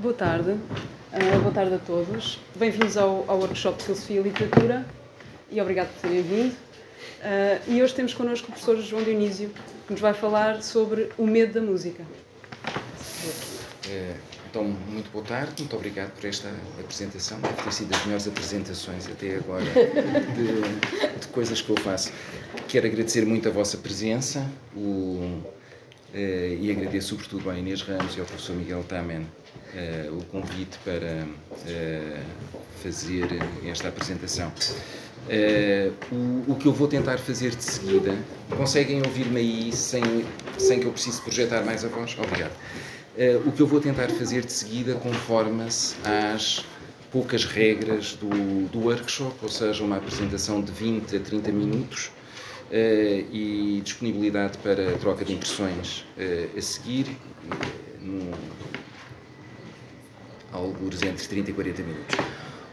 Boa tarde, uh, boa tarde a todos. Bem-vindos ao, ao, workshop de Filosofia e Literatura e obrigado por terem vindo. Uh, e hoje temos connosco o professor João Dionísio, que nos vai falar sobre o medo da música. É, então, muito boa tarde, muito obrigado por esta apresentação. Deve ter sido das melhores apresentações até agora de, de coisas que eu faço. Quero agradecer muito a vossa presença o, e agradeço sobretudo à Inês Ramos e ao professor Miguel Tamen uh, o convite para uh, fazer esta apresentação. Uh, o, o, que eu vou tentar fazer de seguida, conseguem ouvir-me aí sem, sem que eu precise projetar mais a voz? Obrigado. o que eu vou tentar fazer de seguida conforma-se às poucas regras do, do workshop, ou seja, uma apresentação de 20 a 30 minutos, Uh, e disponibilidade para troca de impressões uh, a seguir, uh, alguns entre 30 e 40 minutos.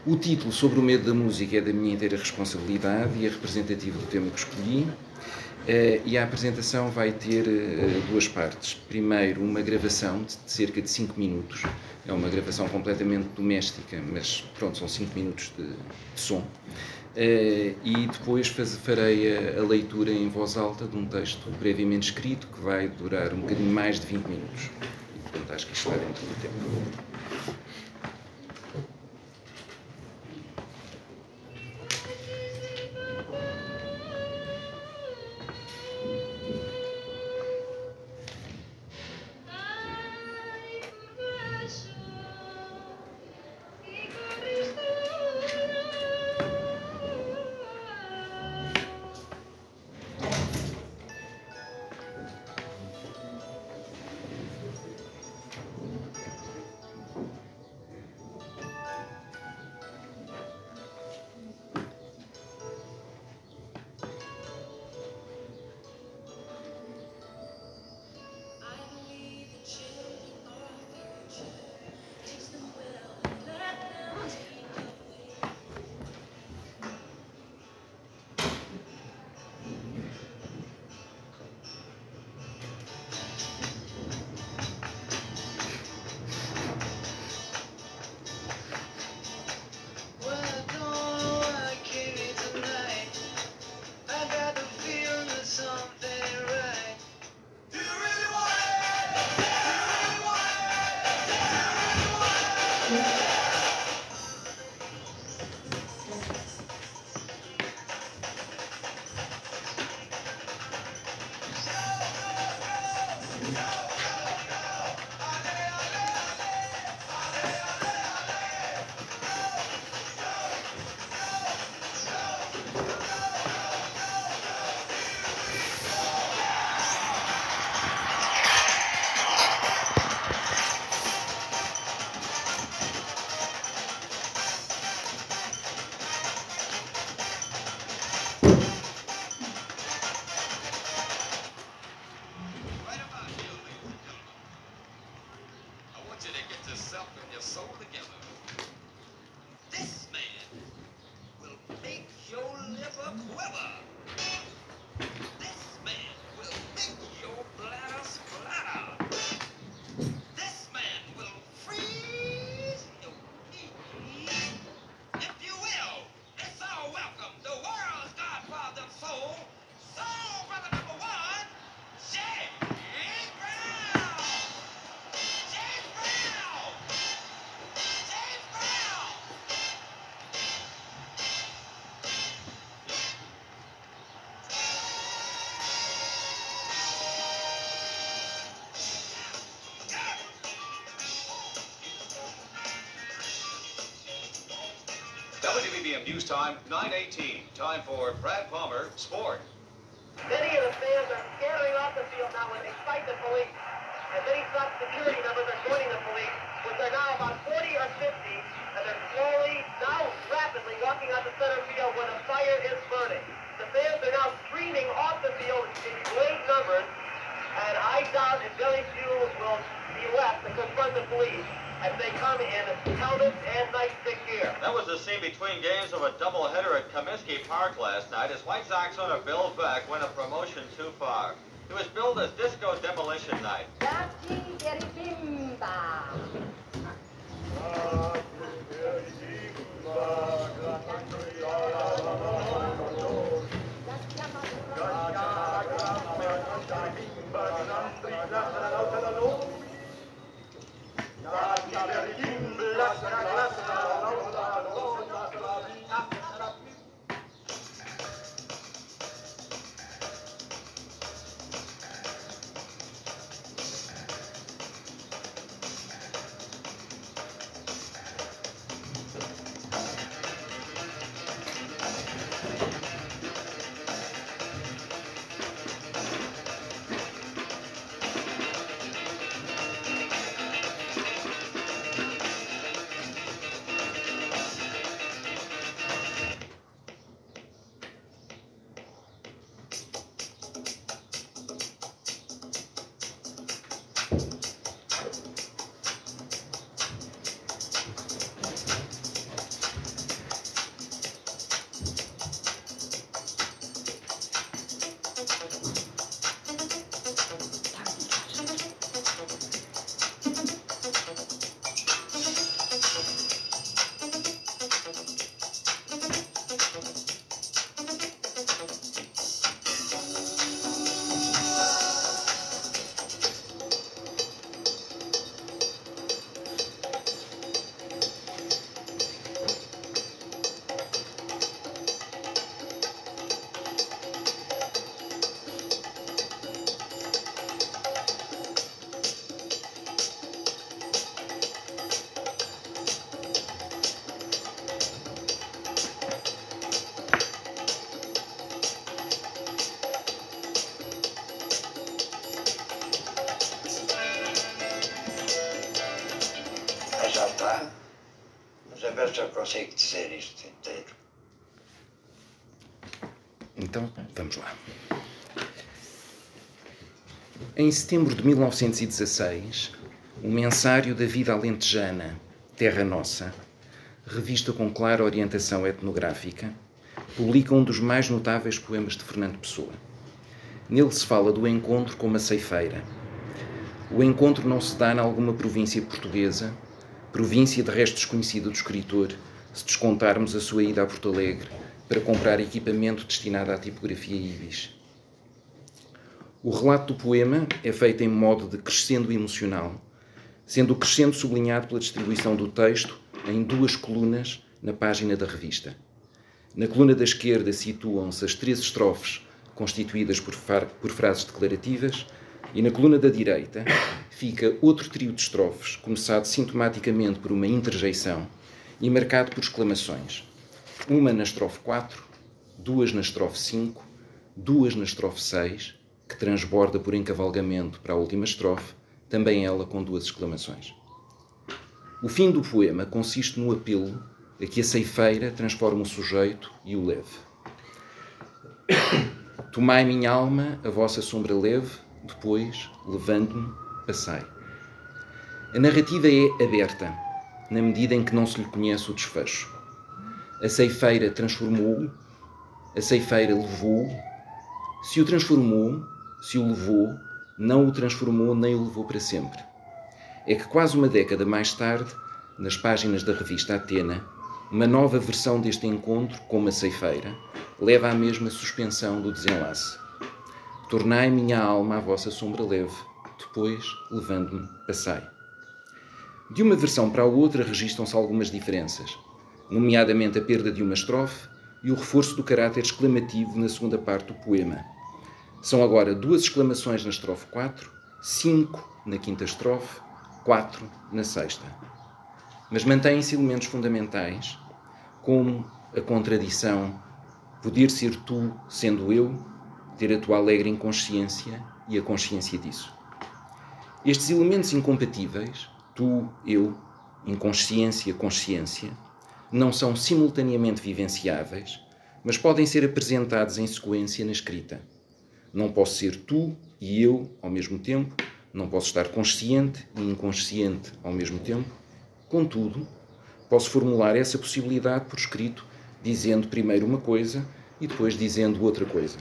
O título sobre o medo da música é da minha inteira responsabilidade e é representativo do tema que escolhi. E a apresentação vai ter duas partes. Primeiro, uma gravação de cerca de 5 minutos. É uma gravação completamente doméstica, mas pronto, são 5 minutos de, de som. Uh, e depois faz, farei a, a, leitura em voz alta de um texto previamente escrito que vai durar um bocadinho mais de 20 minutos. E, portanto, acho que isto está dentro do tempo. News Time, 918. Time for Brad Palmer, Sport. Many of the fans are scattering off the field now when they fight the police. And many top security members are joining the police, which are now about 40 or 50, and they're slowly, now rapidly walking out the center field where the fire is burning. The fans are now streaming off the field in great numbers, and I doubt if very few will be left to confront the police they come in and night. That was the scene between games of a doubleheader at Comiskey Park last night as White Sox owner Bill Beck went a promotion too far. It was billed as Disco Demolition Night. Em setembro de 1916, o mensário da vida alentejana, Terra Nossa, revista com clara orientação etnográfica, publica um dos mais notáveis poemas de Fernando Pessoa. Nele se fala do encontro com uma ceifeira. O encontro não se dá em alguma província portuguesa, província de resto desconhecida do escritor, se descontarmos a sua ida a Porto Alegre para comprar equipamento destinado à tipografia ibis. O relato do poema é feito em modo de crescendo emocional, sendo o crescendo sublinhado pela distribuição do texto em duas colunas na página da revista. Na coluna da esquerda situam-se as três estrofes constituídas por, por, frases declarativas, e na coluna da direita fica outro trio de estrofes, começado sintomaticamente por uma interjeição e marcado por exclamações. Uma na estrofe 4, duas na estrofe 5, duas na estrofe 6, que transborda por encavalgamento para a última estrofe, também ela com duas exclamações. O fim do poema consiste no apelo a que a ceifeira transforme o sujeito e o leve. Tomai minha alma, a vossa sombra leve, depois, levando-me, passai. A narrativa é aberta, na medida em que não se lhe conhece o desfecho. A ceifeira transformou-o, a ceifeira levou-o. Se o transformou, se o levou, não o transformou nem o levou para sempre é que quase uma década mais tarde, nas páginas da revista Atena, uma nova versão deste encontro com uma ceifeira leva à mesma suspensão do desenlace. Tornai minha alma a vossa sombra leve, depois, levando-me, passai. De uma versão para a outra registram-se algumas diferenças, nomeadamente a perda de uma estrofe e o reforço do caráter exclamativo na segunda parte do poema. São agora duas exclamações na estrofe 4, cinco na quinta estrofe 4 na sexta. Mas mantêm-se elementos fundamentais, como a contradição, poder ser tu sendo eu, ter a tua alegre inconsciência e a consciência disso. Estes elementos incompatíveis, tu, eu, inconsciência, consciência, não são simultaneamente vivenciáveis, mas podem ser apresentados em sequência na escrita. Não posso ser tu e eu ao mesmo tempo, não posso estar consciente e inconsciente ao mesmo tempo. Contudo, posso formular essa possibilidade por escrito, dizendo primeiro uma coisa e depois dizendo outra coisa.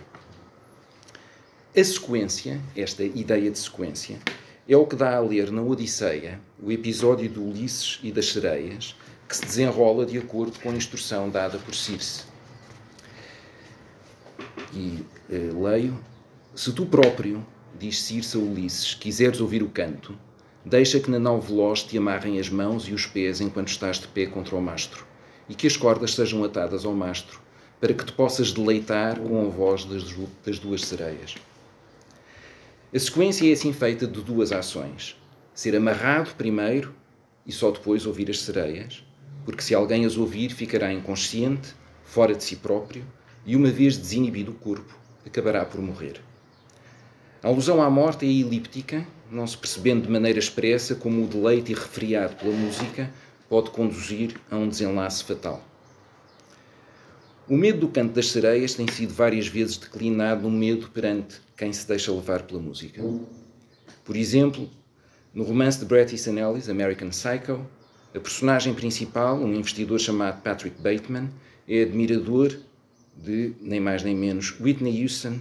A sequência, esta ideia de sequência, é o que dá a ler na Odisseia o episódio do Ulisses e das sereias, que se desenrola de acordo com a instrução dada por Circe. E eh, leio: Se tu próprio diz Circe a Ulisses, quiseres ouvir o canto, deixa que na nau veloz te amarrem as mãos e os pés enquanto estás de pé contra o mastro, e que as cordas sejam atadas ao mastro, para que te possas deleitar com a voz das, duas sereias. A sequência é assim feita de duas ações: ser amarrado primeiro e só depois ouvir as sereias, porque se alguém as ouvir, ficará inconsciente, fora de si próprio, e uma vez desinibido o corpo, acabará por morrer. A alusão à morte é elíptica, não se percebendo de maneira expressa como o deleite irrefriado pela música pode conduzir a um desenlace fatal. O medo do canto das sereias tem sido várias vezes declinado no medo perante quem se deixa levar pela música. Por exemplo, no romance de Bret Easton Ellis, American Psycho, a personagem principal, um investidor chamado Patrick Bateman, é admirador de, nem mais nem menos, Whitney Houston,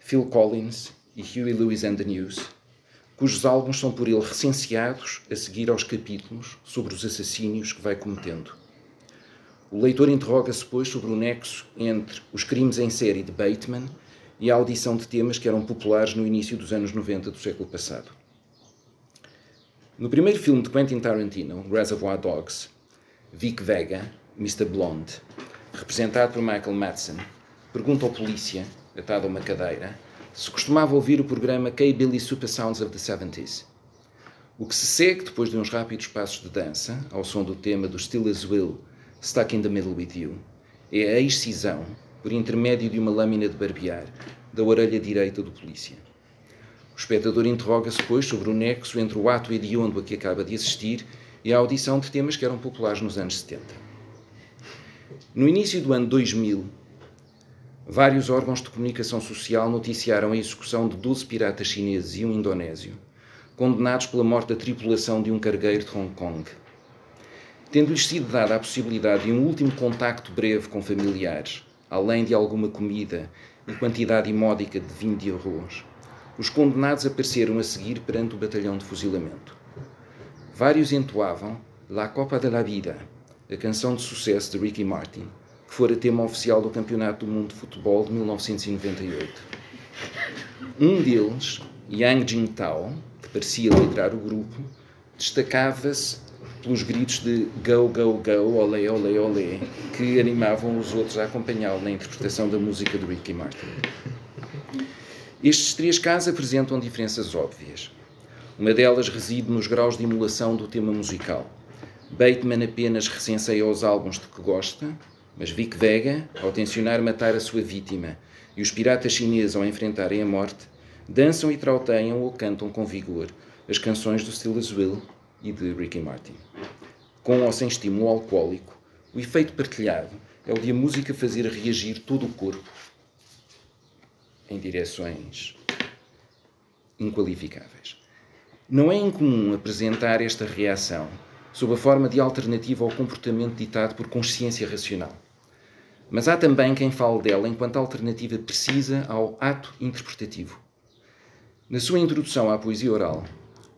Phil Collins e Huey Lewis and the News, cujos álbuns são por ele recenseados a seguir aos capítulos sobre os assassínios que vai cometendo. O leitor interroga-se, pois, sobre o nexo entre os crimes em série de Bateman e a audição de temas que eram populares no início dos anos 90 do século passado. No primeiro filme de Quentin Tarantino, Reservoir Dogs, Vic Vega, Mr. Blonde, representado por Michael Madsen, pergunta ao polícia, atado a uma cadeira, se costumava ouvir o programa K-Billy Super Sounds of the 70s. O que se segue depois de uns rápidos passos de dança, ao som do tema do Still As Will, Stuck in the Middle with You, é a excisão, por intermédio de uma lâmina de barbear, da orelha direita do polícia. O espectador interroga-se, depois, sobre o nexo entre o ato hediondo a que acaba de assistir e a audição de temas que eram populares nos anos 70. No início do ano 2000, vários órgãos de comunicação social noticiaram a execução de 12 piratas chineses e um indonésio, condenados pela morte da tripulação de um cargueiro de Hong Kong. Tendo-lhes sido dada a possibilidade de um último contacto breve com familiares, além de alguma comida e quantidade imódica de vinho de arroz, os condenados apareceram a seguir perante o batalhão de fuzilamento. Vários entoavam La Copa de la Vida, a canção de sucesso de Ricky Martin, que fora tema oficial do Campeonato do Mundo de Futebol de 1998. Um deles, Yang Jingtao, que parecia liderar o grupo, destacava-se pelos gritos de go, go, go, olé, olé, olé, que animavam os outros a acompanhá-lo na interpretação da música de Ricky Martin. Estes três casos apresentam diferenças óbvias. Uma delas reside nos graus de emulação do tema musical. Bateman apenas recenseia os álbuns de que gosta, mas Vic Vega, ao tensionar matar a sua vítima, e os piratas chineses, ao enfrentarem a morte, dançam e trauteiam ou cantam com vigor as canções do Will e de Ricky Martin. Com ou sem estímulo alcoólico, o efeito partilhado é o de a música fazer reagir todo o corpo em direções inqualificáveis. Não é incomum apresentar esta reação sob a forma de alternativa ao comportamento ditado por consciência racional. Mas há também quem fale dela enquanto alternativa precisa ao ato interpretativo. Na sua introdução à poesia oral,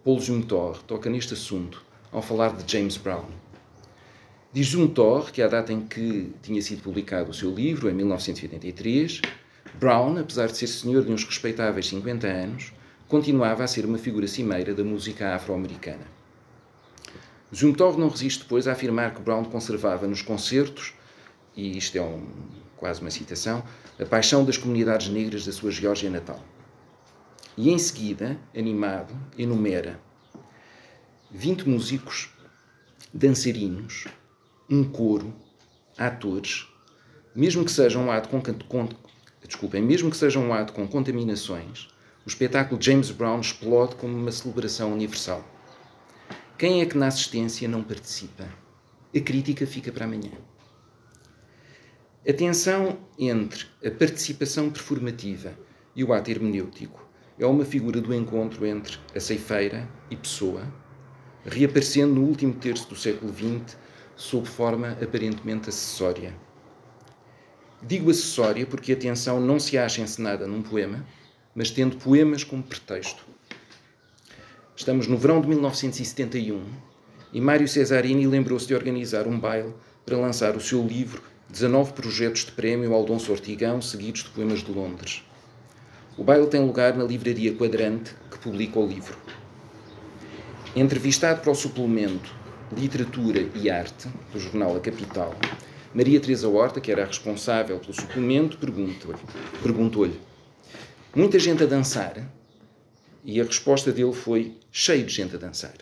Paul Juntor toca neste assunto ao falar de James Brown. Diz Juntor que, à data em que tinha sido publicado o seu livro, em 1983, Brown, apesar de ser senhor de uns respeitáveis 50 anos, continuava a ser uma figura cimeira da música afro-americana. Zumthor não resiste depois a afirmar que Brown conservava nos concertos, e isto é um, quase uma citação, a paixão das comunidades negras da sua Geórgia natal. E em seguida, animado, enumera 20 músicos, dançarinos, um coro, atores, mesmo que seja um ato com, com desculpem, mesmo que seja um ato com contaminações, o espetáculo James Brown explode como uma celebração universal. Quem é que na assistência não participa? A crítica fica para amanhã. A tensão entre a participação performativa e o ato hermenêutico é uma figura do encontro entre a ceifeira e pessoa, reaparecendo no último terço do século XX sob forma aparentemente acessória. Digo acessória porque a tensão não se acha encenada num poema, mas tendo poemas como pretexto. Estamos no verão de 1971 e Mário Cesarini lembrou-se de organizar um baile para lançar o seu livro 19 projetos de prémio ao Dom Sortigão, seguidos de poemas de Londres. O baile tem lugar na livraria Quadrante, que publica o livro. Entrevistado para o suplemento Literatura e Arte, do jornal A Capital, Maria Teresa Horta, que era a responsável pelo suplemento, perguntou-lhe perguntou muita gente a dançar? E a resposta dele foi cheio de gente a dançar.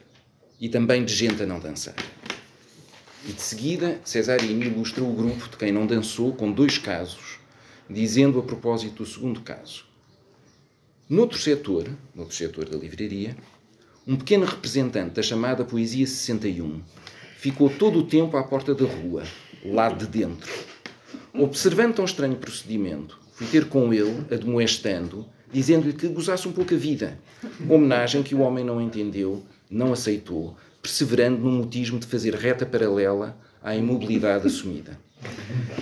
E também de gente a não dançar. E de seguida, Cesarini ilustra o grupo de quem não dançou com dois casos, dizendo a propósito do segundo caso. Noutro setor, noutro setor da livraria, um pequeno representante da chamada Poesia 61 ficou todo o tempo à porta da rua, lá de dentro. Observando tão estranho procedimento, fui ter com ele, admoestando, dizendo-lhe que gozasse um pouco a vida. Homenagem que o homem não entendeu, não aceitou, perseverando no mutismo de fazer reta paralela à imobilidade assumida.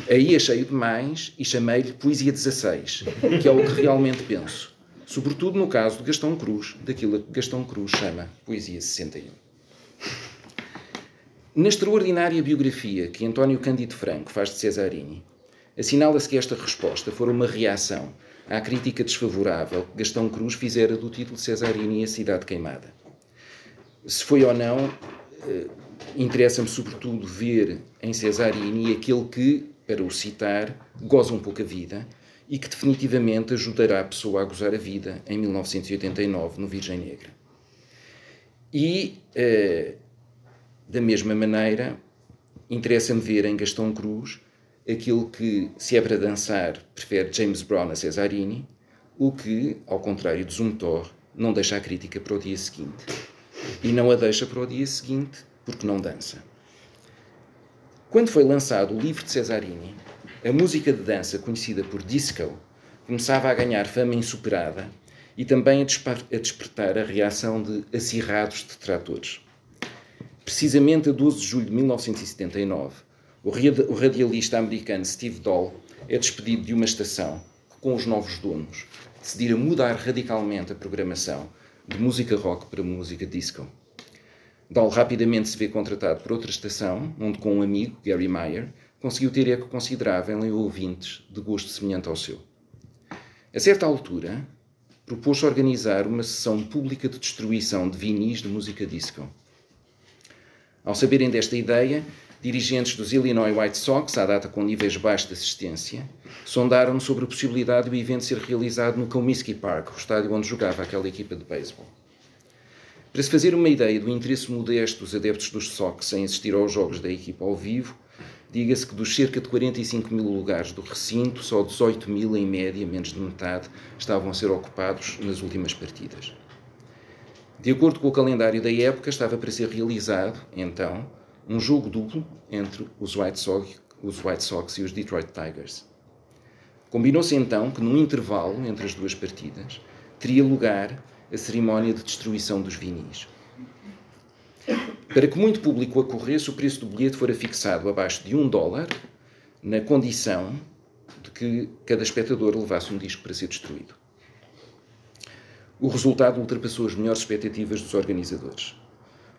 Aí achei-o demais e chamei-lhe Poesia 16, que é o que realmente penso. Sobretudo no caso de Gastão Cruz, daquilo que Gastão Cruz chama Poesia 61. Na extraordinária biografia que António Cândido Franco faz de Cesarini, assinala-se que esta resposta foi uma reação à crítica desfavorável que Gastão Cruz fizera do título de Cesarini e a Cidade Queimada. Se foi ou não, eh, interessa-me sobretudo ver em Cesarini aquele que, para o citar, goza um pouco a vida e que definitivamente ajudará a pessoa a gozar a vida em 1989 no Virgem Negra. E, eh, da mesma maneira, interessa-me ver em Gastão Cruz aquilo que, se é para dançar, prefere James Brown a Cesarini, o que, ao contrário de Zumthor, não deixa a crítica para o dia seguinte. E não a deixa para o dia seguinte porque não dança. Quando foi lançado o livro de Cesarini, a música de dança conhecida por disco começava a ganhar fama insuperada e também a, despertar a reação de acirrados detratores. Precisamente a 12 de julho de 1979, o radialista americano Steve Dahl é despedido de uma estação que, com os novos donos, decidiram mudar radicalmente a programação de música rock para música disco. Dahl rapidamente se vê contratado por outra estação, onde com um amigo, Gary Meyer, conseguiu ter eco considerável em ouvintes de gosto semelhante ao seu. A certa altura, propôs organizar uma sessão pública de destruição de vinis de música disco. Ao saberem desta ideia, dirigentes dos Illinois White Sox, à data com níveis baixos de assistência, sondaram sobre a possibilidade do evento ser realizado no Comiskey Park, o estádio onde jogava aquela equipa de beisebol. Para se fazer uma ideia do interesse modesto dos adeptos dos Sox em assistir aos jogos da equipa ao vivo, Diga-se que dos cerca de 45 mil lugares do recinto, só 18 mil, em média, menos de metade, estavam a ser ocupados nas últimas partidas. De acordo com o calendário da época, estava para ser realizado, então, um jogo duplo entre os White Sox, os White Sox e os Detroit Tigers. Combinou-se então que, num intervalo entre as duas partidas, teria lugar a cerimónia de destruição dos vinis. Para que muito público acorresse, o preço do bilhete fora fixado abaixo de um dólar, na condição de que cada espectador levasse um disco para ser destruído. O resultado ultrapassou as melhores expectativas dos organizadores.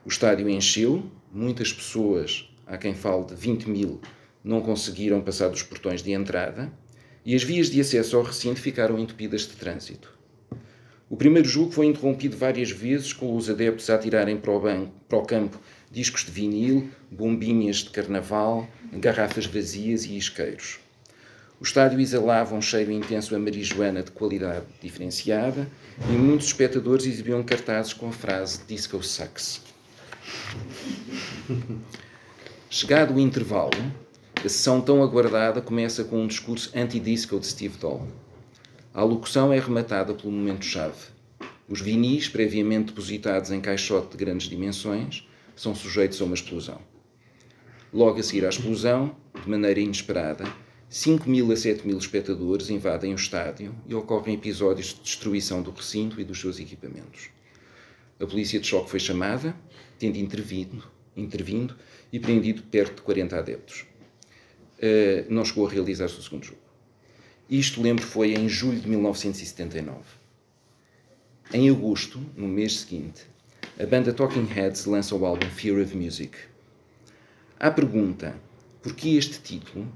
O estádio encheu, muitas pessoas, há quem fale de 20 mil, não conseguiram passar dos portões de entrada e as vias de acesso ao recinto ficaram entupidas de trânsito. O primeiro jogo foi interrompido várias vezes, com os adeptos a atirarem para o, banco, para o campo discos de vinil, bombinhas de carnaval, garrafas vazias e isqueiros. O estádio exalava um cheiro intenso a marijuana de qualidade diferenciada e muitos espectadores exibiam cartazes com a frase Disco Sucks. Chegado o intervalo, a sessão tão aguardada começa com um discurso anti-disco de Steve Dahl. A alocução é rematada pelo momento-chave. Os vinis, previamente depositados em caixote de grandes dimensões, são sujeitos a uma explosão. Logo a seguir à explosão, de maneira inesperada, 5 mil a 7 mil espectadores invadem o estádio e ocorrem episódios de destruição do recinto e dos seus equipamentos. A polícia de choque foi chamada, tendo intervindo, intervindo e prendido perto de 40 adeptos. Uh, não chegou a realizar-se o segundo jogo. Isto, lembro, foi em julho de 1979. Em agosto, no mês seguinte, a banda Talking Heads lança o álbum Fear of Music. À pergunta por que este título,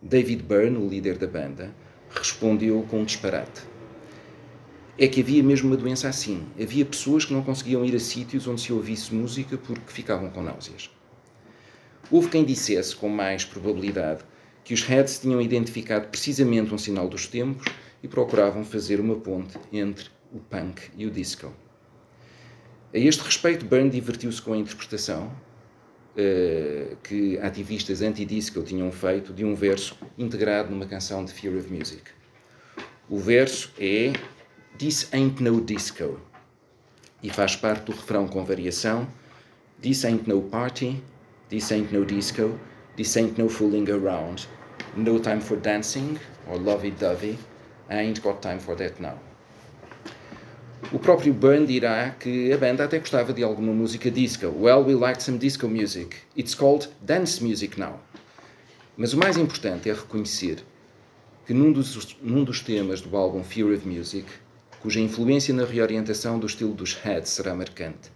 David Byrne, o líder da banda, respondeu com um disparate. É que havia mesmo uma doença assim. Havia pessoas que não conseguiam ir a sítios onde se ouvisse música porque ficavam com náuseas. Houve quem dissesse, com mais probabilidade, que os Heads tinham identificado precisamente um sinal dos tempos e procuravam fazer uma ponte entre o punk e o disco. A este respeito, Byrne divertiu-se com a interpretação uh, que ativistas anti-disco tinham feito de um verso integrado numa canção de Fear of Music. O verso é This ain't no disco e faz parte do refrão com variação This ain't no party, this ain't no disco, This ain't no fooling around. No time for dancing or lovey-dovey. I ain't got time for that now. O próprio Byrne dirá que a banda até gostava de alguma música disco. Well, we liked some disco music. It's called dance music now. Mas o mais importante é reconhecer que num dos, num dos temas do álbum Fear of Music, cuja influência na reorientação do estilo dos Heads será marcante,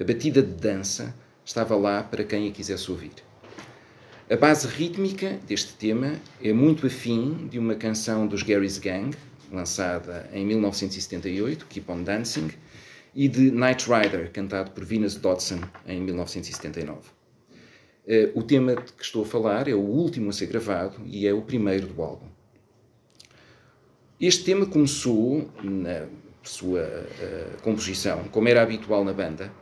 a batida de dança estava lá para quem a quisesse ouvir. A base rítmica deste tema é muito afim de uma canção dos Gary's Gang, lançada em 1978, Keep On Dancing, e de Night Rider, cantado por Venus Dodson em 1979. Eh, o tema de que estou a falar é o último a ser gravado e é o primeiro do álbum. Este tema começou na sua uh, composição, como era habitual na banda,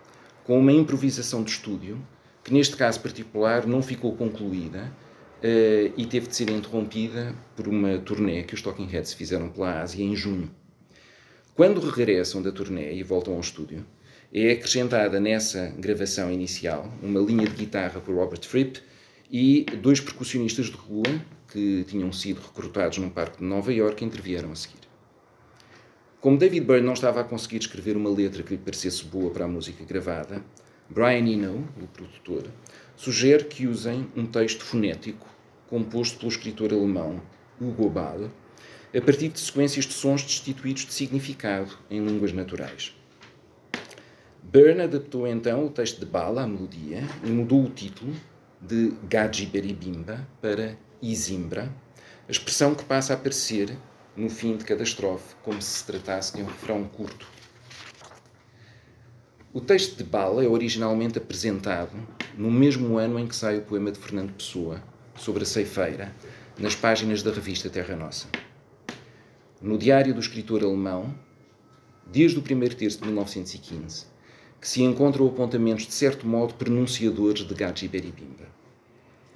com uma improvisação de estúdio que neste caso particular não ficou concluída uh, e teve de ser interrompida por uma turnê que os Talking Heads fizeram pela Ásia em junho. Quando regressam da turnê e voltam ao estúdio, é acrescentada nessa gravação inicial uma linha de guitarra por Robert Fripp e dois percussionistas de rua que tinham sido recrutados num parque de Nova York intervieram a seguir. Como David Byrne não estava a conseguir escrever uma letra que lhe parecesse boa para a música gravada, Brian Eno, o produtor, sugere que usem um texto fonético composto pelo escritor alemão Hugo Ball, a partir de sequências de sons destituídos de significado em línguas naturais. Byrne adaptou então o texto de Bala à melodia e mudou o título de Gaji Beribimba para Isimbra, a expressão que passa a aparecer no fim de cada estrofe, como se se tratasse de um refrão curto. O texto de Bala é originalmente apresentado no mesmo ano em que sai o poema de Fernando Pessoa, sobre a ceifeira, nas páginas da revista Terra Nossa. No diário do escritor alemão, desde o primeiro terço de 1915, que se encontram apontamentos de certo modo pronunciadores de Gaji Beribimba.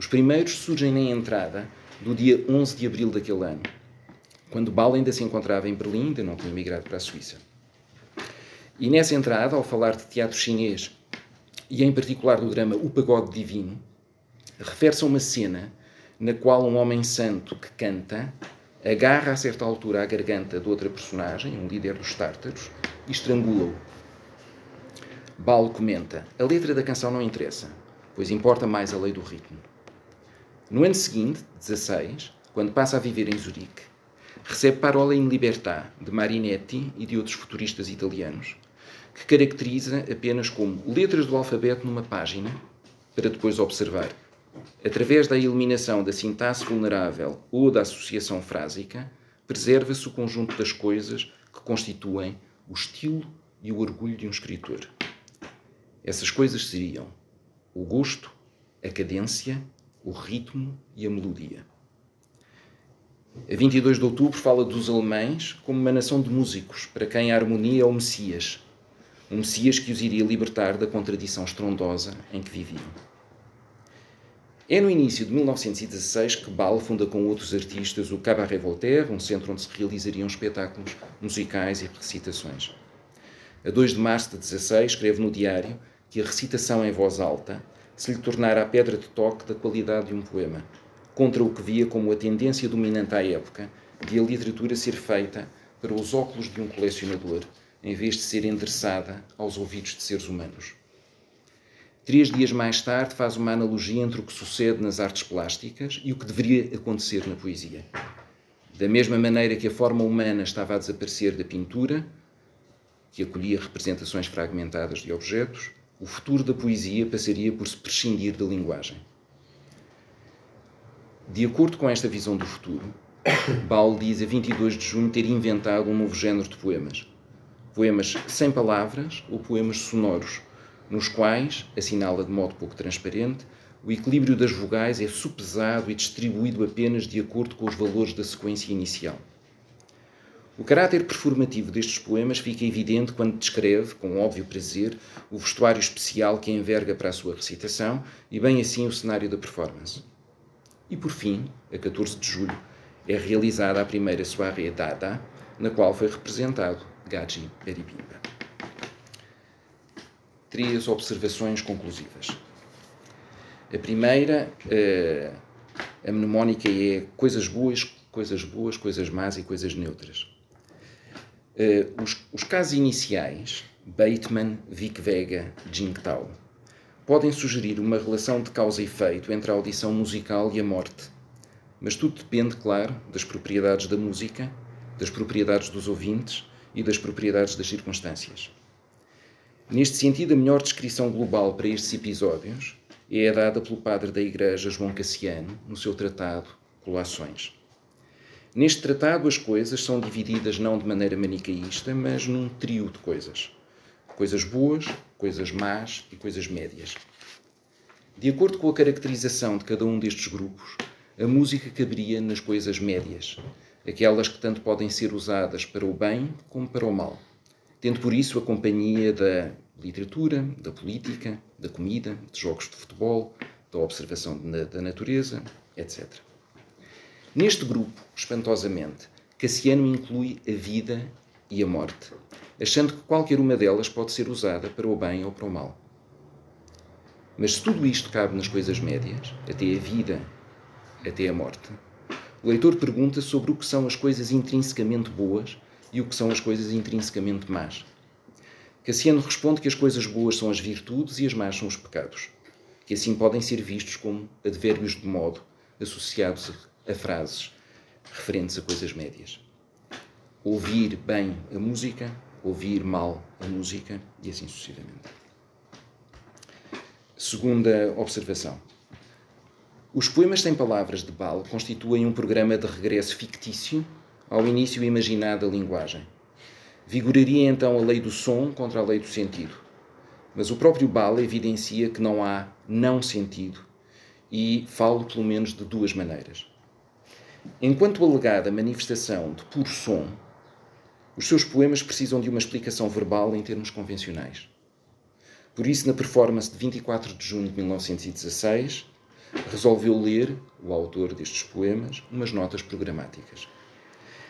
Os primeiros surgem na entrada do dia 11 de abril daquele ano, quando Bala ainda se encontrava em Berlim, ainda não tinha migrado para a Suíça. E nessa entrada, ao falar de teatro chinês e em particular do drama O Pagode Divino, refere-se a uma cena na qual um homem santo que canta agarra a certa altura a garganta de outra personagem, um líder dos tártaros, e estrangula-o. Bal comenta: a letra da canção não interessa, pois importa mais a lei do ritmo. No ano seguinte, 16, quando passa a viver em Zurique, recebe Parola in Libertà, de Marinetti e de outros futuristas italianos, que caracteriza apenas como letras do alfabeto numa página, para depois observar. Através da eliminação da sintaxe vulnerável ou da associação frásica, preserva-se o conjunto das coisas que constituem o estilo e o orgulho de um escritor. Essas coisas seriam o gosto, a cadência, o ritmo e a melodia. A 22 de outubro fala dos alemães como uma nação de músicos, para quem a harmonia é o Messias, um Messias que os iria libertar da contradição estrondosa em que viviam. É no início de 1916 que Ball funda com outros artistas o Cabaret Voltaire, um centro onde se realizariam espetáculos musicais e recitações. A 2 de março de 16 escreve no diário que a recitação em voz alta se lhe tornara a pedra de toque da qualidade de um poema, contra o que via como a tendência dominante à época de a literatura ser feita para os óculos de um colecionador em vez de ser endereçada aos ouvidos de seres humanos. Três dias mais tarde faz uma analogia entre o que sucede nas artes plásticas e o que deveria acontecer na poesia. Da mesma maneira que a forma humana estava a desaparecer da pintura, que acolhia representações fragmentadas de objetos, o futuro da poesia passaria por se prescindir da linguagem. De acordo com esta visão do futuro, Baul diz a 22 de junho ter inventado um novo género de poemas, poemas sem palavras ou poemas sonoros, nos quais, assinala de modo pouco transparente, o equilíbrio das vogais é supesado e distribuído apenas de acordo com os valores da sequência inicial. O caráter performativo destes poemas fica evidente quando descreve, com óbvio prazer, o vestuário especial que enverga para a sua recitação e, bem assim, o cenário da performance. E, por fim, a 14 de julho, é realizada a primeira soirée Dada, na qual foi representado Gaji Beribimba. Três observações conclusivas. A primeira, eh, a mnemónica é coisas boas, coisas boas, coisas más e coisas neutras. Uh, os, os, casos iniciais, Bateman, Vic Vega, Jingtao, podem sugerir uma relação de causa e efeito entre a audição musical e a morte. Mas tudo depende, claro, das propriedades da música, das propriedades dos ouvintes e das propriedades das circunstâncias. Neste sentido, a melhor descrição global para estes episódios é dada pelo padre da Igreja João Cassiano no seu tratado Colações. Neste tratado, as coisas são divididas não de maneira manicaísta, mas num trio de coisas: coisas boas, coisas más e coisas médias. De acordo com a caracterização de cada um destes grupos, a música caberia nas coisas médias, aquelas que tanto podem ser usadas para o bem como para o mal, tendo por isso a companhia da literatura, da política, da comida, de jogos de futebol, da observação da natureza, etc. Neste grupo, espantosamente, Cassiano inclui a vida e a morte, achando que qualquer uma delas pode ser usada para o bem ou para o mal. Mas se tudo isto cabe nas coisas médias, até a vida, até a morte, o leitor pergunta sobre o que são as coisas intrinsecamente boas e o que são as coisas intrinsecamente más. Cassiano responde que as coisas boas são as virtudes e as más são os pecados, que assim podem ser vistos como advérbios de modo associados a frases referentes a coisas médias. Ouvir bem a música, ouvir mal a música e assim sucessivamente. Segunda observação. Os poemas sem palavras de Bal constituem um programa de regresso fictício ao início imaginado da linguagem. Vigoraria então a lei do som contra a lei do sentido. Mas o próprio Bal evidencia que não há não sentido e falo pelo menos de duas maneiras. Enquanto alegada manifestação de puro som, os seus poemas precisam de uma explicação verbal em termos convencionais. Por isso, na performance de 24 de junho de 1916, resolveu ler, o autor destes poemas, umas notas programáticas.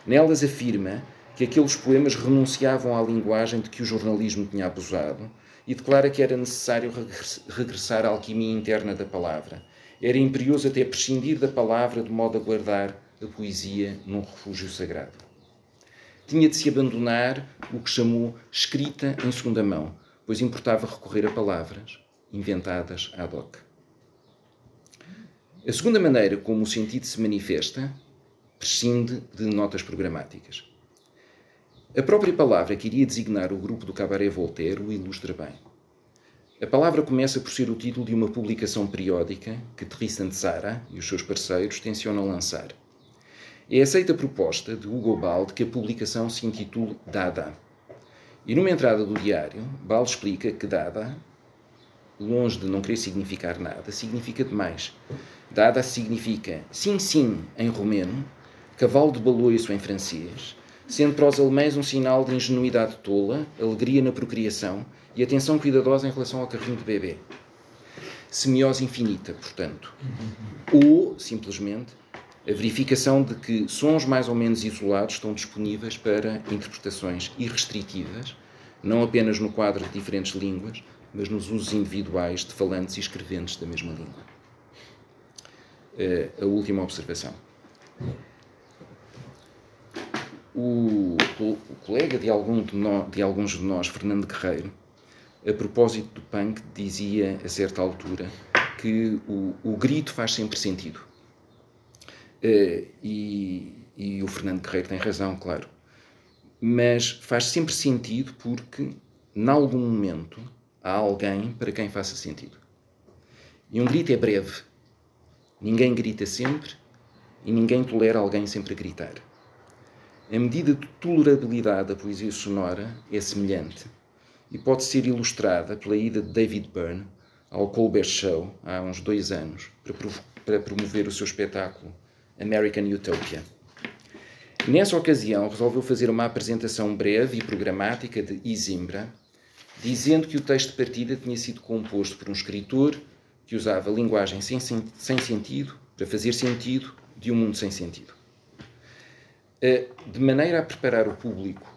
Nelas afirma que aqueles poemas renunciavam à linguagem de que o jornalismo tinha abusado e declara que era necessário regressar à alquimia interna da palavra. Era imperioso até prescindir da palavra de modo a guardar a poesia num refúgio sagrado. Tinha de se abandonar o que chamou escrita em segunda mão, pois importava recorrer a palavras inventadas ad hoc. A segunda maneira como o sentido se manifesta prescinde de notas programáticas. A própria palavra que iria designar o grupo do Cabaret Voltaire o ilustra bem. A palavra começa por ser o título de uma publicação periódica que Tristan Tzara e os seus parceiros tencionam lançar. É aceita a proposta de Hugo Ball de que a publicação se intitule Dada. E numa entrada do diário, Ball explica que Dada, longe de não querer significar nada, significa demais Dada significa sim, sim em romeno, cavalo de baloiço em francês, sendo para os alemães um sinal de ingenuidade tola, alegria na procriação e atenção cuidadosa em relação ao carrinho de bebê. Semiose infinita, portanto. Ou, simplesmente, a verificação de que sons mais ou menos isolados estão disponíveis para interpretações irrestritivas, não apenas no quadro de diferentes línguas, mas nos usos individuais de falantes e escreventes da mesma língua. Eh, a última observação. O, o, colega de, algum de, no, de, alguns de nós, Fernando Guerreiro, a propósito do punk, dizia a certa altura que o, o grito faz sempre sentido. Uh, e, e, o Fernando Guerreiro tem razão, claro. Mas faz sempre sentido porque, em algum momento, há alguém para quem faça sentido. E um grito é breve, Ninguém grita sempre e ninguém tolera alguém sempre a gritar. A medida de tolerabilidade da poesia sonora é semelhante e pode ser ilustrada pela ida de David Byrne ao Colbert Show há uns dois anos para promover o seu espetáculo American Utopia. Nessa ocasião, resolveu fazer uma apresentação breve e programática de Isimbra, dizendo que o texto de partida tinha sido composto por um escritor que usava linguagem sem, sem sentido para fazer sentido de um mundo sem sentido. Eh, de maneira a preparar o público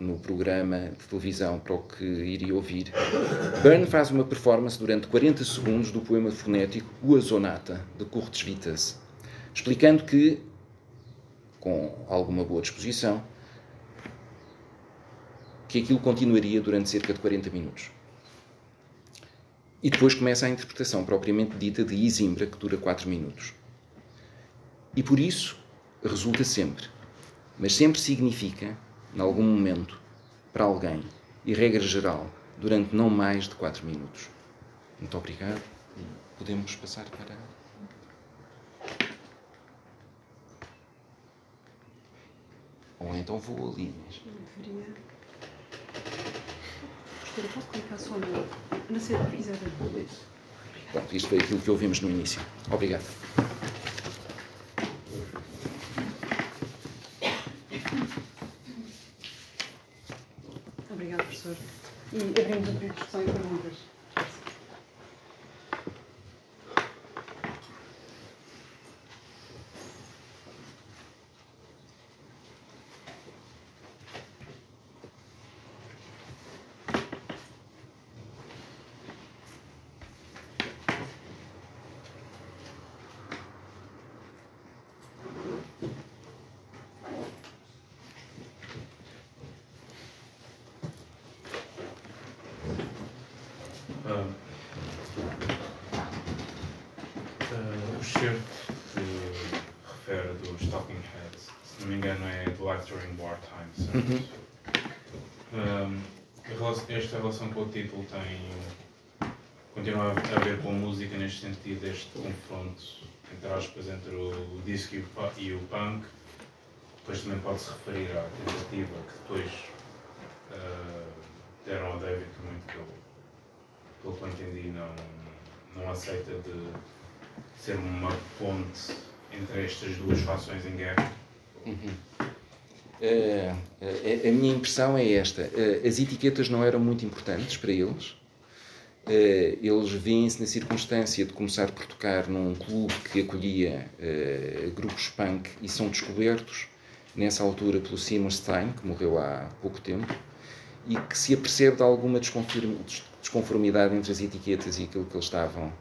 no programa de televisão para o que iria ouvir, Byrne faz uma performance durante 40 segundos do poema fonético O Sonata, de Curtis Vitas, explicando que, com alguma boa disposição, que aquilo continuaria durante cerca de 40 minutos. E depois começa a interpretação propriamente dita de Isimbra, que dura 4 minutos. E por isso resulta sempre, mas sempre significa, em algum momento, para alguém, e regra geral, durante não mais de 4 minutos. Muito obrigado. Podemos passar para. Ou então vou ali. Mas... Espera, posso clicar só no. na. Pronto, isto foi aquilo que ouvimos no início. Obrigado, professor. E abrimos a discussão e perguntas. excerto que refere dos Talking Heads, se não me engano é do Life During Wartime, certo? Uhum. Um, a relação- com o título tem continua a ver com a música neste sentido, este confronto entre aspas entre o disco e o, pu- o punk. Depois também pode-se referir à tentativa que depois uh, deram ao David, que muito pelo que eu entendi, não, não aceita de ser uma ponte entre estas duas fações em guerra. Eh, a minha impressão é esta: eh, as etiquetas não eram muito importantes para eles. Eh, eles veem-se na circunstância de começar por tocar num clube que acolhia eh, grupos punk e são descobertos nessa altura pelo Simon Stein, que morreu há pouco tempo, e que se apercebe de alguma desconformidade entre as etiquetas e aquilo que eles estavam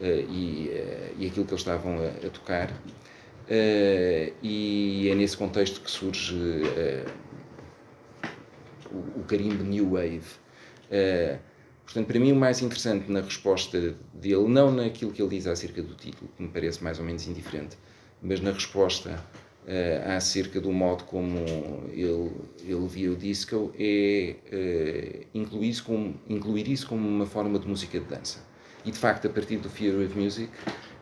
eh, e, eh, e aquilo que eles estavam a, a tocar. Eh, e é nesse contexto que surge eh, o, o carimbo New Wave. Eh, portanto, para mim, o mais interessante na resposta dele, não naquilo que ele diz acerca do título, que me parece mais ou menos indiferente, mas na resposta eh, acerca do modo como ele, ele via o disco, é eh, incluir, isso como, incluir isso como uma forma de música de dança. E de facto, a partir do Fear of Music,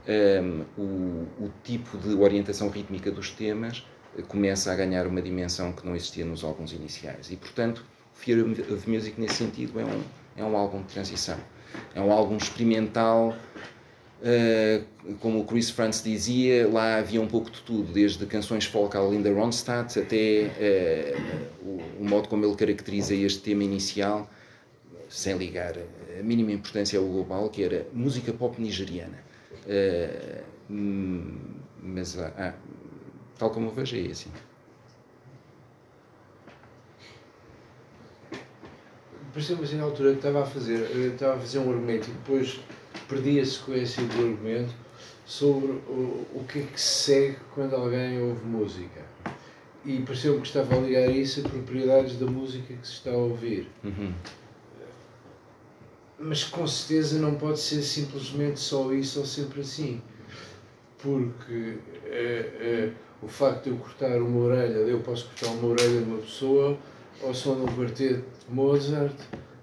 um, o, o tipo de orientação rítmica dos temas eh, começa a ganhar uma dimensão que não existia nos álbuns iniciais. E, portanto, Fear of Music, nesse sentido, é um, é um álbum de transição. É um álbum experimental, eh, como o Chris Frantz dizia, lá havia um pouco de tudo, desde canções folk à Linda Ronstadt até eh, o, o modo como ele caracteriza este tema inicial, sem ligar a mínima importância ao global, que era música pop nigeriana. Hum, mas, ah, ah, tal como eu vejo, é assim. Pareceu-me assim na altura que estava a fazer, eh, estava a fazer um argumento e depois perdi a sequência do argumento sobre o, o que é que se segue quando alguém ouve música. E pareceu-me que estava a ligar isso a propriedades da música que se está a ouvir. Uhum. Mas com certeza não pode ser simplesmente só isso ou sempre assim. Porque eh, eh, o facto de eu cortar uma orelha, eu posso cortar uma orelha de uma pessoa ao som de um quarteto de Mozart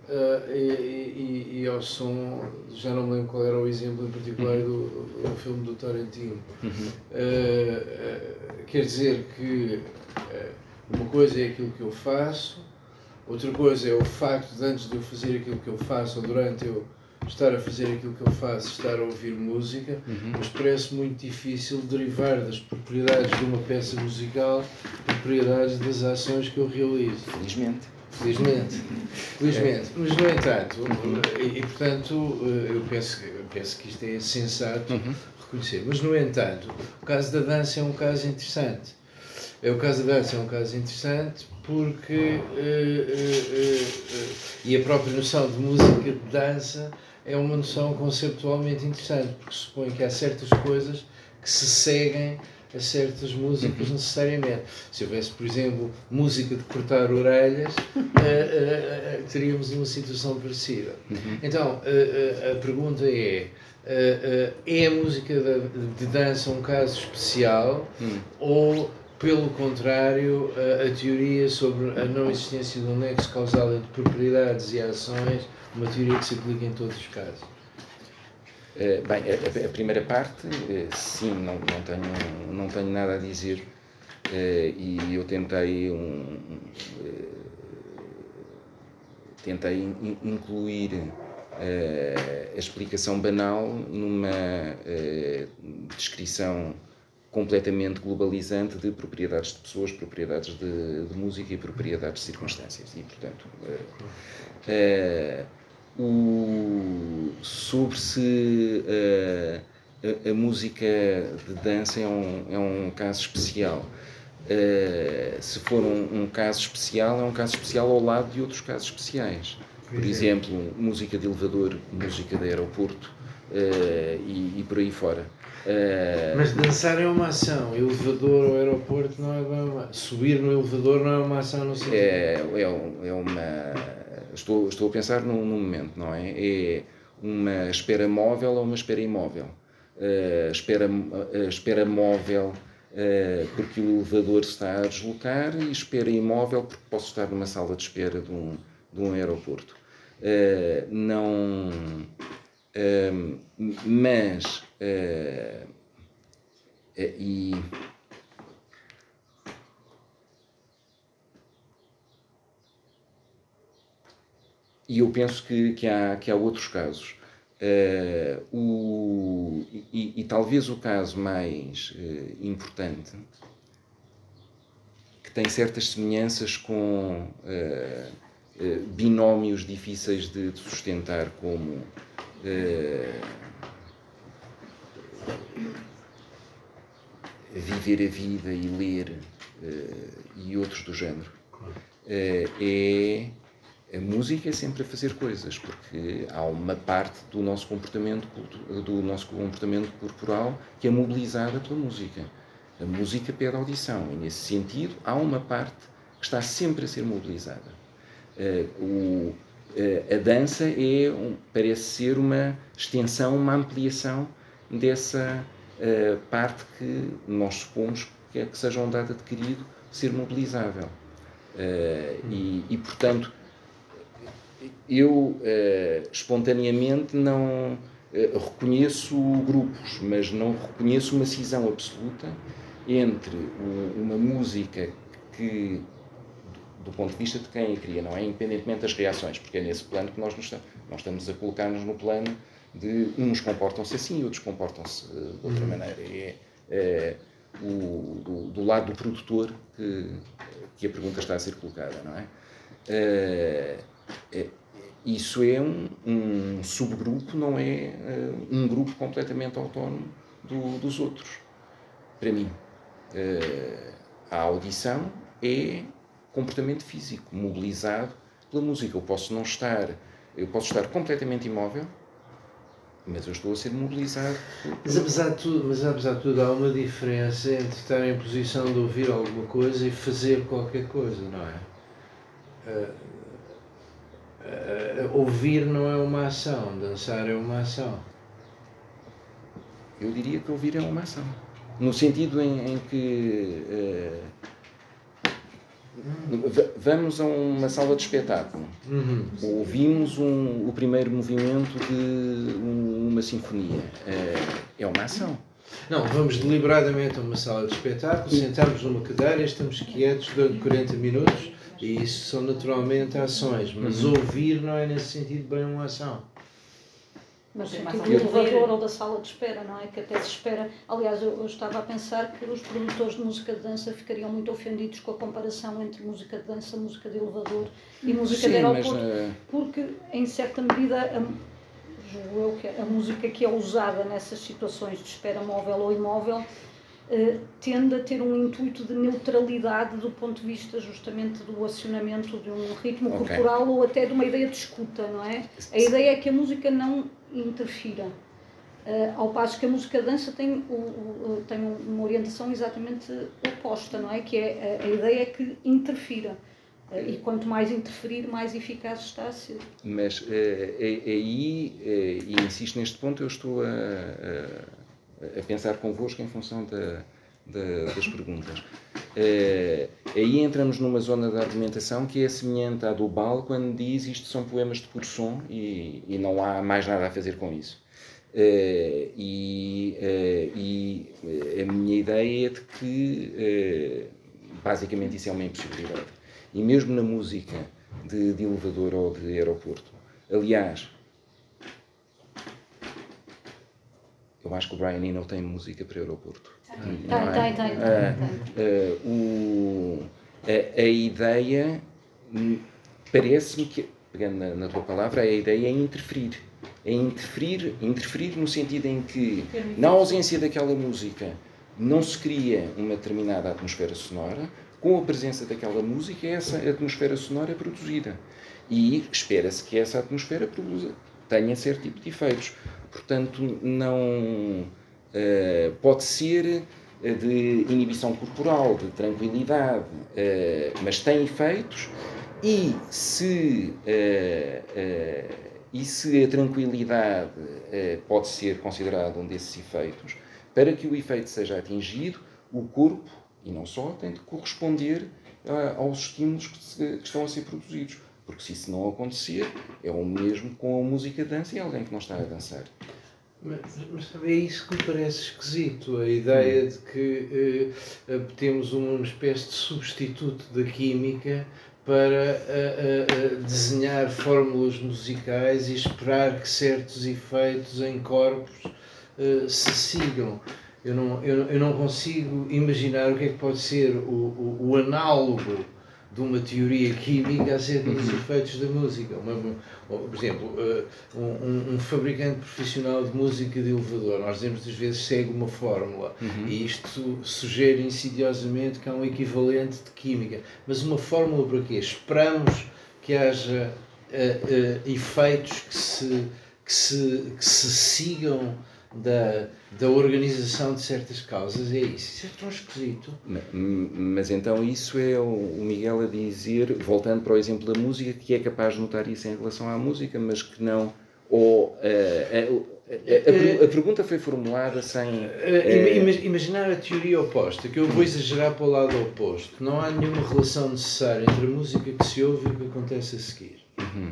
eh, e, e, e ao som, já não me lembro qual era o exemplo em particular do, do filme do Tarantino. Eh, quer dizer que uma coisa é aquilo que eu faço, outra coisa é o facto de antes de eu fazer aquilo que eu faço ou durante eu estar a fazer aquilo que eu faço, estar a ouvir música, mas parece muito difícil derivar das propriedades de uma peça musical propriedades das ações que eu realizo. Felizmente. Felizmente. Felizmente. Mas, no entanto, e, e, portanto, eh, eu penso, que- eu penso que isto é sensato reconhecer. Mas, no entanto, o caso da dança é um caso interessante. É, o caso da dança é um caso interessante porque. eh, eh, eh, e a própria noção de música de dança é uma noção conceptualmente interessante, porque supõe que há certas coisas que se seguem a certas músicas necessariamente. Se houvesse, por exemplo, música de cortar orelhas, teríamos uma situação parecida. Então, eh, eh, a pergunta é: é a música de, de dança um caso especial ou, pelo contrário, a, a teoria sobre a não existência de um nexo causal entre propriedades e ações, uma teoria que se aplica em todos os casos? Eh, bem, a- a, primeira parte, eh, sim, não, não, tenho, não tenho nada a dizer. eh, e eu tentei um, tentei in- incluir a explicação banal numa descrição completamente globalizante de propriedades de pessoas, propriedades de, de música e propriedades de circunstâncias. E, portanto, eh, eh, o, sobre se eh, a, a música de dança é um, é um caso especial. Eh, se for um, um caso especial, é um caso especial ao lado de outros casos especiais. Por exemplo, música de elevador, música de aeroporto eh, e, e por aí fora. Eh, Mas dançar é uma ação, elevador ou aeroporto não é uma... Subir no elevador não é uma ação no sentido. é, é, é uma. Estou, estou a pensar num, num momento, não é? É uma espera móvel ou uma espera imóvel. a espera, a espera móvel porque o elevador está a deslocar e espera imóvel porque posso estar numa sala de espera de um, de um aeroporto. não, mas e e eu penso que, que, há, que há outros casos. Uh, o, e, e, talvez o caso mais uh, importante, que tem certas semelhanças com uh, binómios difíceis de, de sustentar, como viver a vida e ler e outros do género, é a música é sempre a fazer coisas, porque há uma parte do nosso comportamento, do nosso comportamento corporal que é mobilizada pela música. A música pede audição e, nesse sentido, há uma parte que está sempre a ser mobilizada. Uh, o, uh, a dança é, um, parece ser uma extensão, uma ampliação dessa uh, parte que nós supomos que, é, que seja um dado adquirido ser mobilizável. E, e, portanto, eu eh, espontaneamente não reconheço grupos, mas não reconheço uma cisão absoluta entre uma música que, do ponto de vista de quem a cria, não é? Independentemente das reações, porque é nesse plano que nós, nos, nós estamos a colocar-nos no plano de uns comportam-se assim e outros comportam-se eh, de outra uhum. maneira. É, é o, do, do, lado do produtor que, que a pergunta está a ser colocada, não é? é é, isso é um, um, subgrupo, não é uh, um grupo completamente autónomo do, dos outros. Para mim, a audição é comportamento físico, mobilizado pela música. Eu posso não estar, eu posso estar completamente imóvel, mas eu estou a ser mobilizado. Mas apesar de tudo, mas apesar de tudo há uma diferença entre estar em posição de ouvir alguma coisa e fazer qualquer coisa, não é? Uh, uh, ouvir não é uma ação, dançar é uma ação. Eu diria que ouvir é uma ação. No sentido em, em que uh, vamos a uma sala de espetáculo, uhum. ouvimos um, o primeiro movimento de um, uma sinfonia. Uh, é uma ação. Não, vamos deliberadamente a uma sala de espetáculo, sentamos numa cadeira, estamos quietos durante 40 minutos e isso são naturalmente ações, mas uhum. ouvir não é nesse sentido bem uma ação. Mas o sentido do elevador ou da sala de espera, não é? Que até se espera. Aliás, eu, eu, estava a pensar que os produtores de música de dança ficariam muito ofendidos com a comparação entre música de dança, música de elevador e música Sim, de aeroporto, mas, uh... porque, em certa medida, a, julgo eu que a música que é usada nessas situações de espera móvel ou imóvel eh, tende a ter um intuito de neutralidade do ponto de vista justamente do acionamento de um ritmo okay. corporal ou até de uma ideia de escuta, não é? A ideia é que a música não interfira. Uh, ao passo que a música dança tem, o, o, tem uma orientação exatamente oposta, não é? Que é a, a ideia é que interfira. Uh, e quanto mais interferir, mais eficaz está a ser. Mas uh, aí, e insisto neste ponto, eu estou a, a a pensar convosco em função da, da, das perguntas. Uh, aí entramos numa zona da argumentação que é semelhante à do Bal quando diz isto são poemas de puro som e, e não há mais nada a fazer com isso. Uh, e, uh, e a minha ideia é de que basicamente isso é uma impossibilidade. E mesmo na música de, de elevador ou de aeroporto. Aliás, Eu acho que o Brian Eno tem música para o aeroporto. Tem, tem, tem. Ah, a, a ideia, hum, parece-me que, pegando na, na, tua palavra, a ideia é interferir. É interferir, interferir no sentido em que, na ausência daquela música, não se cria uma determinada atmosfera sonora, com a presença daquela música, essa atmosfera sonora é produzida. E espera-se que essa atmosfera produza, tenha certo tipo de efeitos. Portanto, não uh, pode ser eh, de inibição corporal, de tranquilidade, uh, mas tem efeitos e se uh, e se a tranquilidade pode ser considerado um desses efeitos, para que o efeito seja atingido, o corpo, e não só, tem de corresponder aos estímulos que, se, que, estão a ser produzidos. Porque se isso não acontecer, é o mesmo com a música de dança e alguém que não está a dançar. Mas, mas é isso que me parece esquisito, a ideia de que uh, temos uma espécie de substituto da química para uh, uh, desenhar fórmulas musicais e esperar que certos efeitos em corpos se sigam. Eu não, eu, eu não consigo imaginar o que é que pode ser o, o, o análogo de uma teoria química acerca dos efeitos da música. Por exemplo, uh, um, um, fabricante profissional de música de elevador, nós dizemos às vezes segue uma fórmula uhum. e isto sugere insidiosamente que há um equivalente de química. Mas uma fórmula para quê? Esperamos que haja uh, uh, efeitos que se, que, se, que se sigam da, da organização de certas causas, é isso. Isso é tão esquisito. Mas então isso é o Miguel a dizer, voltando para o exemplo da música, que é capaz de notar isso em relação à música, mas que não. Ou, a, a, a, a pergunta foi formulada sem. Uh, imaginar a teoria oposta, que eu vou exagerar para o lado oposto, que não há nenhuma relação necessária entre a música que se ouve e o que acontece a seguir. Uhum.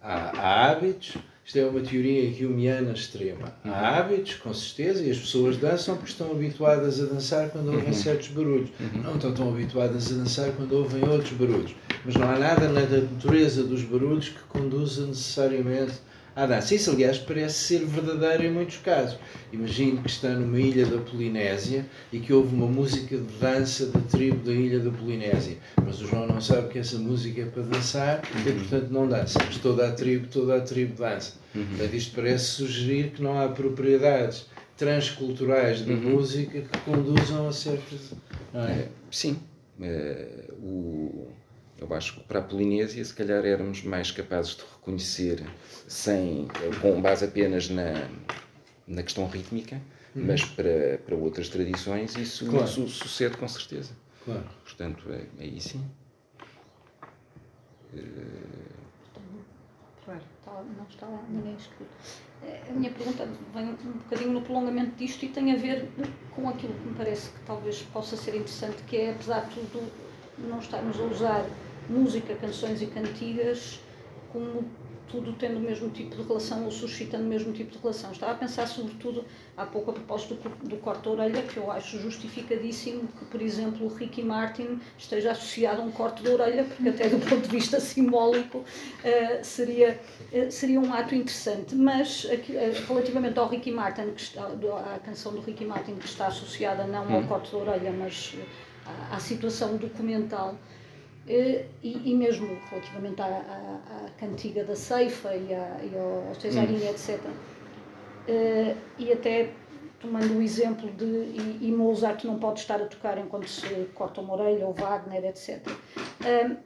Há, há hábitos isto é uma teoria humiana extrema. Há hábitos, com certeza, e as pessoas dançam porque estão habituadas a dançar quando ouvem uhum. certos barulhos. Uhum. Não estão tão habituadas a dançar quando ouvem outros barulhos. Mas não há nada na natureza dos barulhos que conduza necessariamente à dança. Isso, aliás, parece ser verdadeiro em muitos casos. Imagino que está numa ilha da Polinésia e que houve uma música de dança da tribo da ilha da Polinésia. Mas o João não sabe que essa música é para dançar uhum. e, portanto, não dança. Mas toda a tribo, toda a tribo dança. Uhum. Portanto, isto parece sugerir que não há propriedades transculturais da uhum. música que conduzam a certas. É? é sim. Uh, o eu acho que para a Polinésia, se calhar, éramos mais capazes de reconhecer, sem, com base apenas na, na questão rítmica, uhum. mas para, para outras tradições isso, claro. isso sucede com certeza. Claro. Portanto, é, é aí sim. Claro, não está lá ninguém escrito. É, a minha pergunta vem um bocadinho no prolongamento disto e tem a ver com aquilo que me parece que talvez possa ser interessante, que é, apesar de tudo, não estarmos a usar música, canções e cantigas como tudo tendo o mesmo tipo de relação ou suscitando o mesmo tipo de relação. Estava a pensar sobretudo há pouco a propósito do, do corte da orelha, que eu acho justificadíssimo que, por exemplo, o Ricky Martin esteja associado a um corte da orelha, porque até do ponto de vista simbólico uh, seria, uh, seria um ato interessante. Mas aqui, uh, relativamente ao Ricky Martin, que está, à canção do Ricky Martin que está associada não ao hum. corte da orelha, mas à, à situação documental, e, e mesmo relativamente à, à, à, cantiga da ceifa e, à, e ao cesarinho, hum. etc. Uh, e até tomando o exemplo de e, e, Mozart não pode estar a tocar enquanto se corta uma orelha ou Wagner, etc. Uh,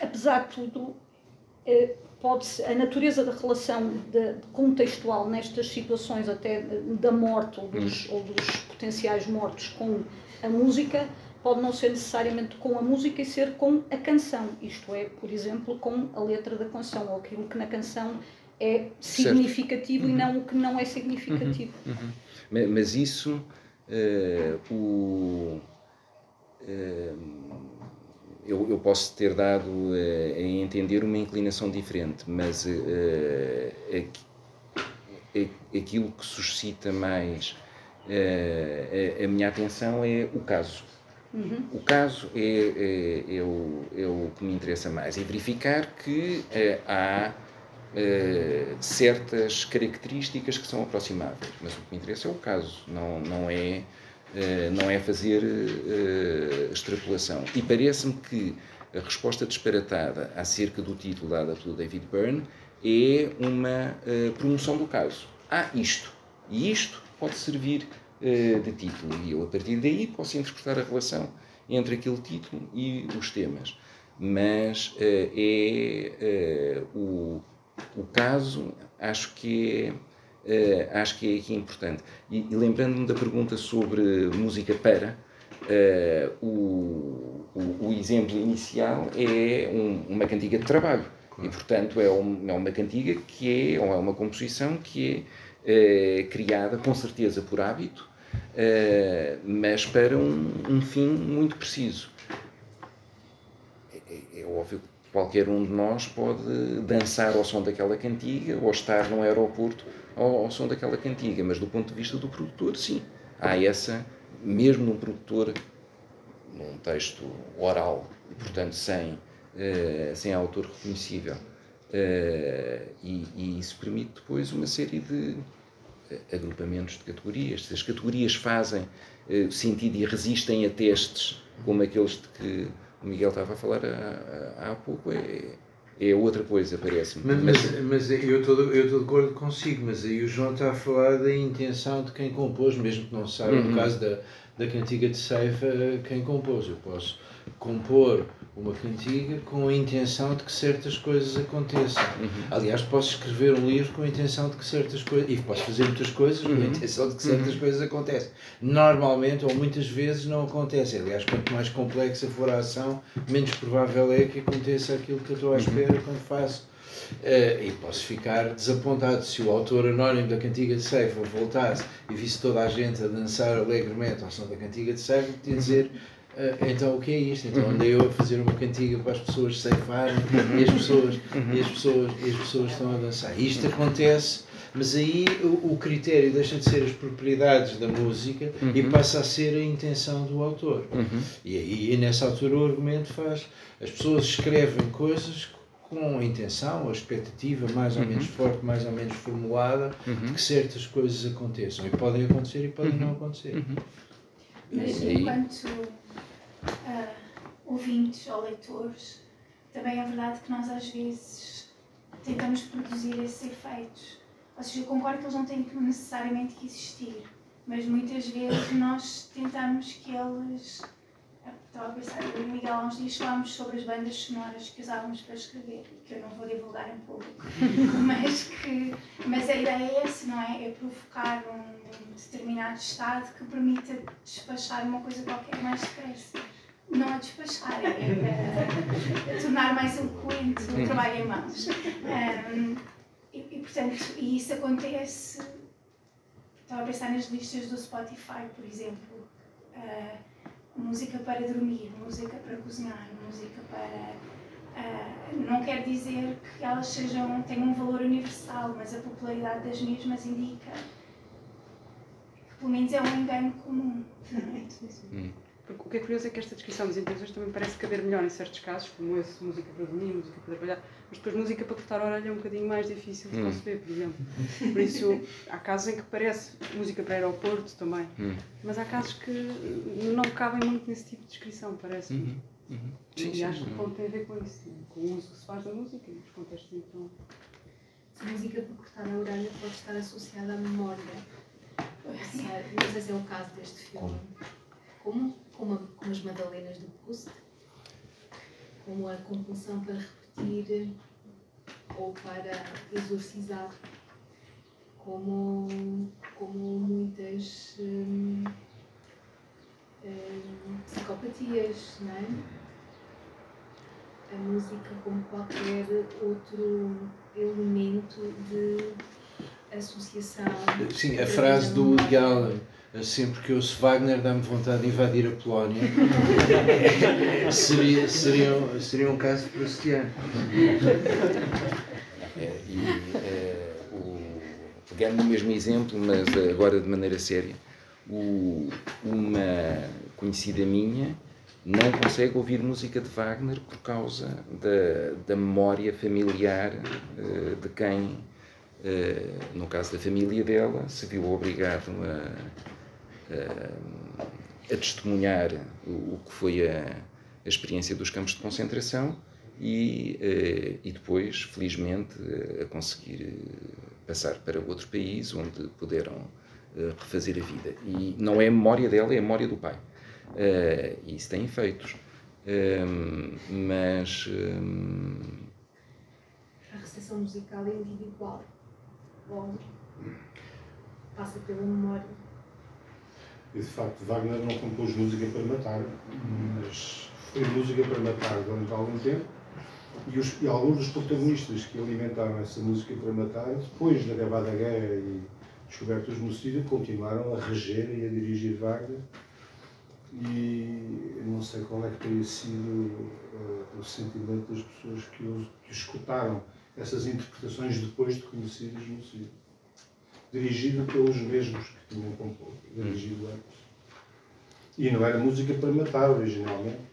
apesar de tudo, uh, pode a natureza da relação de, de contextual nestas situações até da morte ou dos, hum. ou dos potenciais mortos com a música pode não ser necessariamente com a música e ser com a canção, isto é, por exemplo, com a letra da canção, ou aquilo que na canção é significativo uhum. e não o que não é significativo. Uhum. Uhum. Mas isso, uh, o, uh, eu, eu, posso ter dado uh, a entender uma inclinação diferente, mas aquilo que suscita mais a, a minha atenção é o caso Uhum. O caso é, é, é, o, é o que me interessa mais, é verificar que é, há é, certas características que são aproximáveis, mas o que me interessa é o caso, não, não, é, é não é fazer extrapolação. E parece-me que a resposta disparatada acerca do título dada pelo David Byrne é uma promoção do caso. Há isto, e isto pode servir eh, de título. E eu, a partir daí, posso interpretar a relação entre aquele título e os temas. Mas uh, é uh, o, o caso, acho que é, uh, acho que é aqui importante. E, e lembrando-me da pergunta sobre música para, o, o, o, exemplo inicial é um, uma cantiga de trabalho. E, portanto, é, um, é uma cantiga que é, ou é uma composição que é, é criada, com certeza, por hábito, é, mas para um, um, fim muito preciso. É, é, óbvio que qualquer um de nós pode dançar ao som daquela cantiga ou estar num aeroporto ao, ao som daquela cantiga, mas do ponto de vista do produtor, sim. Há essa, mesmo num produtor, num texto oral, e portanto sem uh, sem autor reconhecível. Uh, e, e, isso permite depois uma série de eh, agrupamentos de categorias. Se as categorias fazem uh, sentido e resistem a testes como aqueles de que o Miguel estava a falar há, há pouco, é, é outra coisa, parece-me. Mas, mas, mas, eu estou de acordo consigo, mas aí o João está a falar da intenção de quem compôs, mesmo que não saiba, uhum. no caso da, da cantiga de Ceifa, quem compôs. Eu posso compor uma cantiga com a intenção de que certas coisas aconteçam. Uhum. Aliás, posso escrever um livro com a intenção de que certas coisas. E posso fazer muitas coisas com a uhum. intenção de que certas uhum. coisas acontecem. Normalmente, ou muitas vezes, não acontecem. Aliás, quanto mais complexa for a ação, menos provável é que aconteça aquilo que eu estou à uhum. espera uhum. quando faço. Uh, e posso ficar desapontado se o autor anónimo da Cantiga de Seifa voltasse e visse toda a gente a dançar alegremente ao som da Cantiga de Seifa, podia dizer Uh, então o que é isto? Então andei eu a fazer uma cantiga para as pessoas ceifarem e as pessoas, e as pessoas, e as pessoas estão a dançar. Isto acontece, mas aí o, o critério deixa de ser as propriedades da música uhum. e passa a ser a intenção do autor. Uhum. E aí nessa altura o argumento faz. As pessoas escrevem coisas com a intenção, a expectativa mais ou menos forte, mais ou menos formulada, de que certas coisas aconteçam. E podem acontecer e podem não acontecer. Mas enquanto uh, ouvintes ou leitores, também é verdade que nós às vezes tentamos produzir esses efeitos. Ou seja, eu concordo que eles não têm necessariamente que existir, mas muitas vezes nós tentamos que eles. Estava a pensar, eu e o Miguel há uns dias falámos sobre as bandas sonoras que usávamos para escrever, que eu não vou divulgar em público, mas, que, mas a ideia é essa, não é? É provocar um determinado estado que permita despachar uma coisa qualquer mais depressa não a despachar, é a, tornar mais eloquente o trabalho em mãos. Um, e, e, portanto, e isso acontece. Estava a pensar nas listas do Spotify, por exemplo. Uh, música para dormir, música para cozinhar, música para. Uh, não quer dizer que elas sejam, tenham um valor universal, mas a popularidade das mesmas indica pelo menos é um engano comum. Não é? Hum. Porque o que é curioso é que esta descrição das intenções também parece caber melhor em certos casos, como esse, música para dormir, música para trabalhar, mas depois música para cortar a orelha é um bocadinho mais difícil de hum. conceber, por exemplo. Por isso, há casos em que parece música para aeroporto também, hum. mas há casos que não cabem muito nesse tipo de descrição, parece-me. Uhum. Uhum. Sim, e acho que o ponto tem a ver com isso, com o uso que se faz da música e os contextos então. A música para cortar a orelha pode estar associada à memória. Não sei se é o caso deste filme. Como? como, como as Madalenas do Proust, como a compulsão para repetir ou para exorcizar, como, como muitas hum, hum, psicopatias, não é? A música como qualquer outro elemento de associação. Sim, a frase do Woody Allen sempre que ouço Wagner dá-me vontade de invadir a Polónia. seria, seria, seria um caso proustiano. É, e, é, o, pegando no mesmo exemplo, mas agora de maneira séria, o, uma conhecida minha não consegue ouvir música de Wagner por causa da, da memória familiar uh, de quem, uh, no caso da família dela, se viu obrigado a a testemunhar o, o que foi a, a, experiência dos campos de concentração e, eh, e depois, felizmente, a conseguir eh, passar para outro país onde puderam eh, refazer a vida. E não é a memória dela, é a memória do pai. E isso tem efeitos. Mas. A recepção musical é individual. Logo, passa pela memória. E de facto, Wagner não compôs música para matar, mas foi música para matar durante algum tempo. E, os, e alguns dos protagonistas que alimentaram essa música para matar, depois da acabada guerra e descoberto o genocídio, continuaram a reger e a dirigir Wagner. E não sei qual é que teria sido uh, o sentimento das pessoas que, o, que escutaram essas interpretações depois de conhecer o genocídio. Dirigido pelos mesmos que tinham composto, dirigido antes. E não era música para matar originalmente.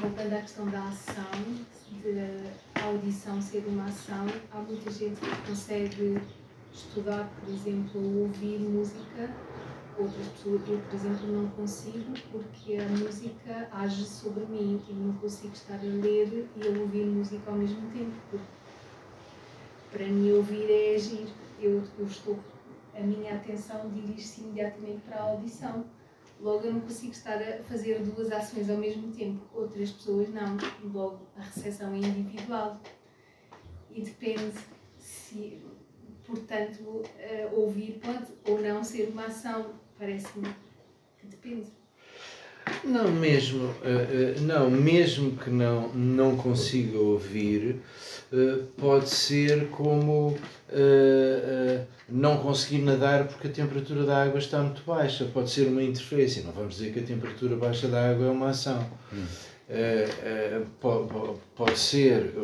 voltando à questão da ação, de a audição ser uma ação, há muita gente que consegue estudar, por exemplo, ouvir música, outras pessoas, eu, por exemplo, não consigo porque a música age sobre mim e não consigo estar a ler e a ouvir música ao mesmo tempo, para mim ouvir é agir, eu, eu estou, a minha atenção dirige-se imediatamente para a audição Logo, eu não consigo estar a fazer duas ações ao mesmo tempo. Outras pessoas não. Logo, a recepção é individual. E depende se, portanto, uh, ouvir pode ou não ser uma ação. Parece-me que depende. Não, mesmo, uh, uh, não, mesmo que não, não consiga ouvir, uh, pode ser como não conseguir nadar porque a temperatura da água está muito baixa. Pode ser uma interferência. Não vamos dizer que a temperatura baixa da água é uma ação. Hum. Pode, pode ser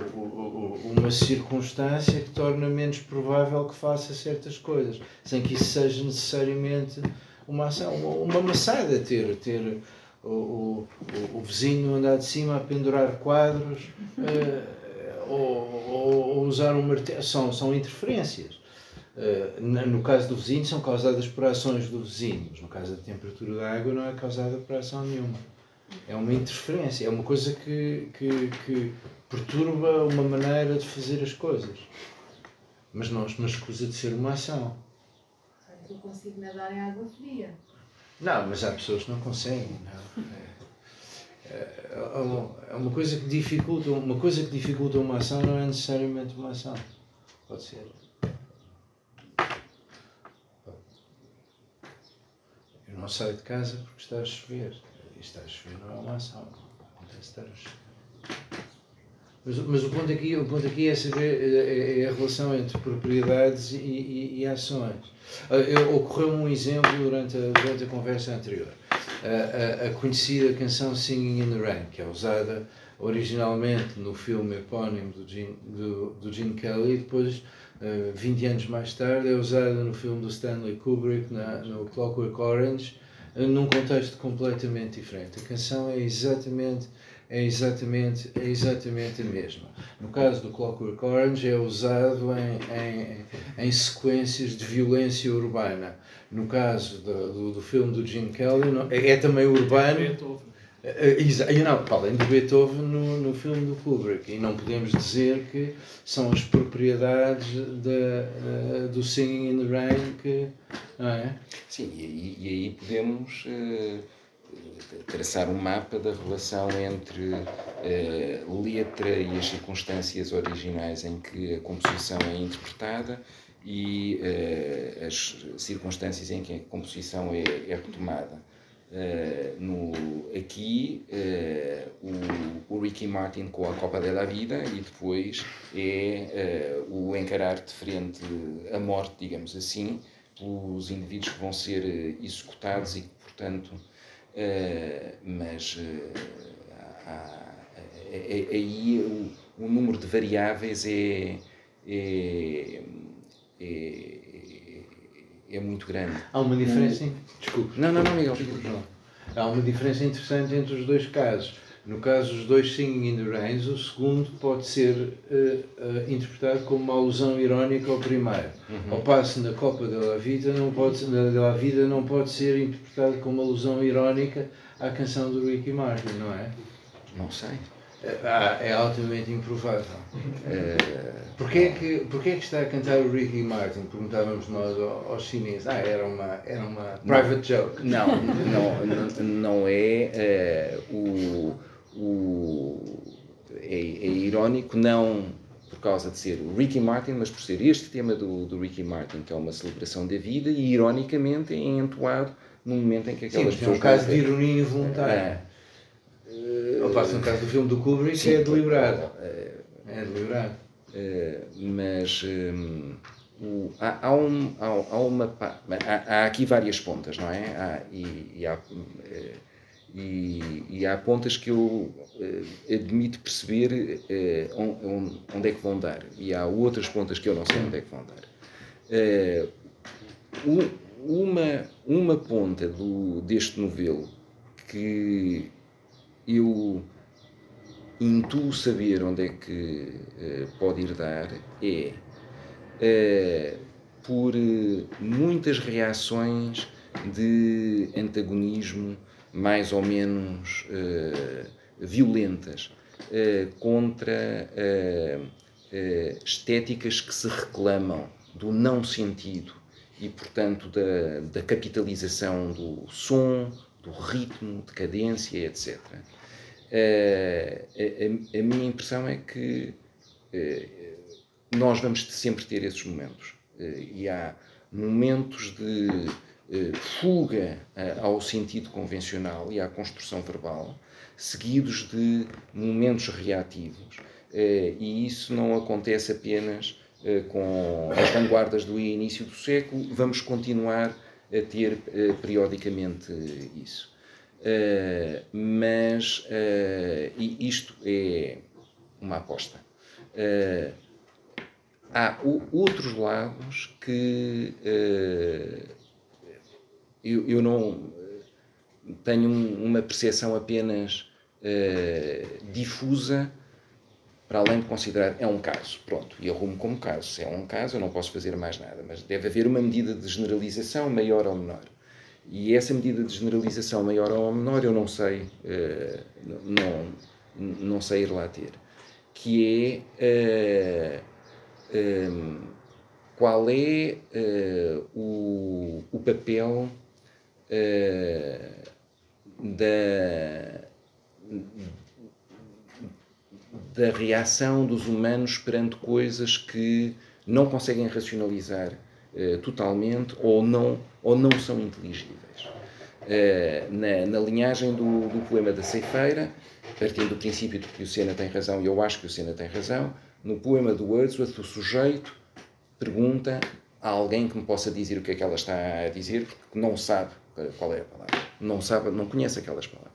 uma circunstância que torna menos provável que faça certas coisas, sem que isso seja necessariamente uma ação. Uma maçada ter, ter o, o, o vizinho andar de cima a pendurar quadros uh, ou, ou, usar um martelo. São, são interferências. Uh, no caso do vizinho, são causadas por ações do vizinho, mas no caso da temperatura da água, não é causada por ação nenhuma. É uma interferência, é uma coisa que, que, que perturba uma maneira de fazer as coisas. Mas não, não escusa de ser uma ação. Eu consigo nadar em água fria. Não, mas há pessoas que não conseguem. Não. É, é, é, uma, é uma coisa que dificulta, uma coisa que dificulta uma ação não é necessariamente uma ação. Pode ser. Eu não saio de casa porque está a chover. E está a chover não é uma ação. Acontece estar a chover. Mas, mas o, ponto aqui, o ponto aqui é saber é, é a relação entre propriedades e, e, e ações. Uh, Ocorreu-me um exemplo durante a, durante a conversa anterior. Uh, a, a, conhecida canção Singing in the Rain, que é usada originalmente no filme epónimo do Gene, do, do Gene Kelly, depois, uh, 20 anos mais tarde, é usada no filme do Stanley Kubrick, na, no Clockwork Orange, num contexto completamente diferente. A canção é exatamente é exatamente, é exatamente a mesma. No caso do Clockwork Orange, é usado em, em, em sequências de violência urbana. No caso do, do, do filme do Jim Kelly, não, é, é, também urbano. Beethoven. Uh, não, além do Beethoven no, no filme do Kubrick, e não podemos dizer que são as propriedades de, uh, do Singing in the Rain que. Não é? Sim, e, e aí podemos. Uh traçar um mapa da relação entre uh, letra e as circunstâncias originais em que a composição é interpretada e uh, as circunstâncias em que a composição é, é retomada. Uh, no, aqui o, o, Ricky Martin com a Copa da Vida e depois é o encarar de frente a morte, digamos assim, pelos indivíduos que vão ser executados e que, portanto, Uh, mas uh, há, é, é, aí o, o, número de variáveis é, é, é, é muito grande. Há uma diferença. Desculpe. Não, não, não, Miguel. Há uma diferença interessante entre os dois casos. No caso dos dois Singing in the Rains, o segundo pode ser uh, uh, interpretado como uma alusão irónica ao primeiro. Uhum. Ao passo na Copa da Vida não pode, da Vida não pode ser interpretado como uma alusão irónica à canção do Ricky Martin, não é? Não sei. Ah, é altamente improvável. É... Porquê, é que, porquê é que está a cantar o Ricky Martin? Perguntávamos nós aos chineses. Ah, era uma, era uma private não, joke. Não, não, não, não é, é o o, é, é irónico, não por causa de ser o Ricky Martin, mas por ser este tema do, do Ricky Martin, que é uma celebração da vida, e ironicamente é entoado num momento em que aquelas Sim, pessoas. É um caso de ironia involuntária. Ou passa no caso do filme do Kubrick, sim, é deliberado. É, é deliberado. mas um, o, há, há, um, há, há uma. Há, há, aqui várias pontas, não é? Há, e, e há, e, e, há pontas que eu admito perceber onde é que vão dar. E há outras pontas que eu não sei onde é que vão dar. uma, uma ponta do, deste novelo que eu intuo saber onde é que pode ir dar é por muitas reações de antagonismo mais ou menos violentas contra estéticas que se reclamam do não sentido e, portanto, da, da capitalização do som, do ritmo, de cadência, etc. A, a, minha impressão é que nós vamos sempre ter esses momentos. E há momentos de fuga ao sentido convencional e à construção verbal, seguidos de momentos reativos. e isso não acontece apenas com as vanguardas do início do século, vamos continuar a ter periodicamente isso. Mas isto é uma aposta. há outros lados que eu, eu, não tenho uma percepção apenas difusa para além de considerar é um caso, pronto, e arrumo como caso. Se é um caso, eu não posso fazer mais nada, mas deve haver uma medida de generalização maior ou menor. E essa medida de generalização maior ou menor eu não sei, uh, não, não sei ir lá ter, que é uh, eh, um, qual é uh, o, o papel da da reação dos humanos perante coisas que não conseguem racionalizar uh, totalmente ou não, ou não são inteligíveis. Uh, na, na, linhagem do, do, poema da ceifeira, partindo do princípio de que o Sena tem razão, e eu acho que o Sena tem razão, no poema do Wordsworth, o sujeito pergunta a alguém que me possa dizer o que é que ela está a dizer, porque não sabe qual é a palavra, não sabe, não conhece aquelas palavras.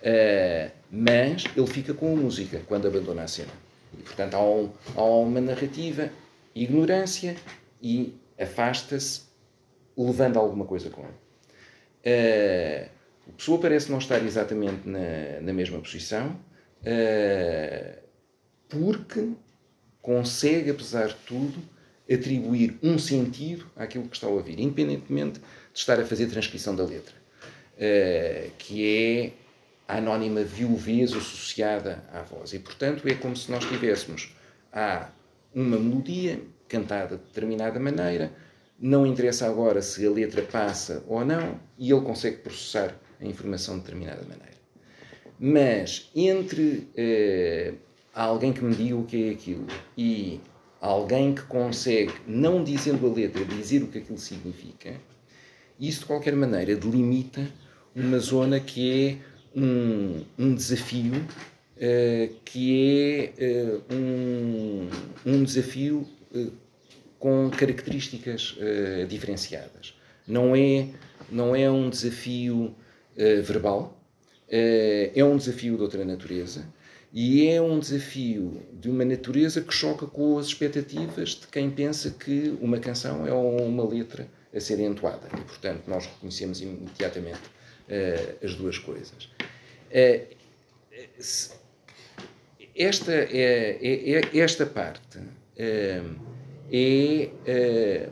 Uh, mas ele fica com a música quando abandona a cena. E, portanto, há, um, há uma narrativa, ignorância e afasta-se, levando alguma coisa com ele. Uh, a pessoa parece não estar exatamente na, na mesma posição, uh, porque consegue, apesar de tudo, atribuir um sentido àquilo que está a ouvir, independentemente de estar a fazer transcrição da letra, uh, que é a anónima viuvez associada à voz. E, portanto, é como se nós tivéssemos há uma melodia cantada de determinada maneira, não interessa agora se a letra passa ou não, e ele consegue processar a informação de determinada maneira. Mas entre eh, alguém que me diga o que é aquilo e alguém que consegue, não dizendo a letra, dizer o que aquilo significa, isso de qualquer maneira delimita uma zona que é um, um desafio uh, que é uh, um, um desafio uh, com características diferenciadas. Não é, não é um desafio verbal, é um desafio de outra natureza e é um desafio de uma natureza que choca com as expectativas de quem pensa que uma canção é uma letra a ser entoada. E, portanto, nós reconhecemos imediatamente uh, as duas coisas. Uh, esta, é, é, é, esta parte uh, é,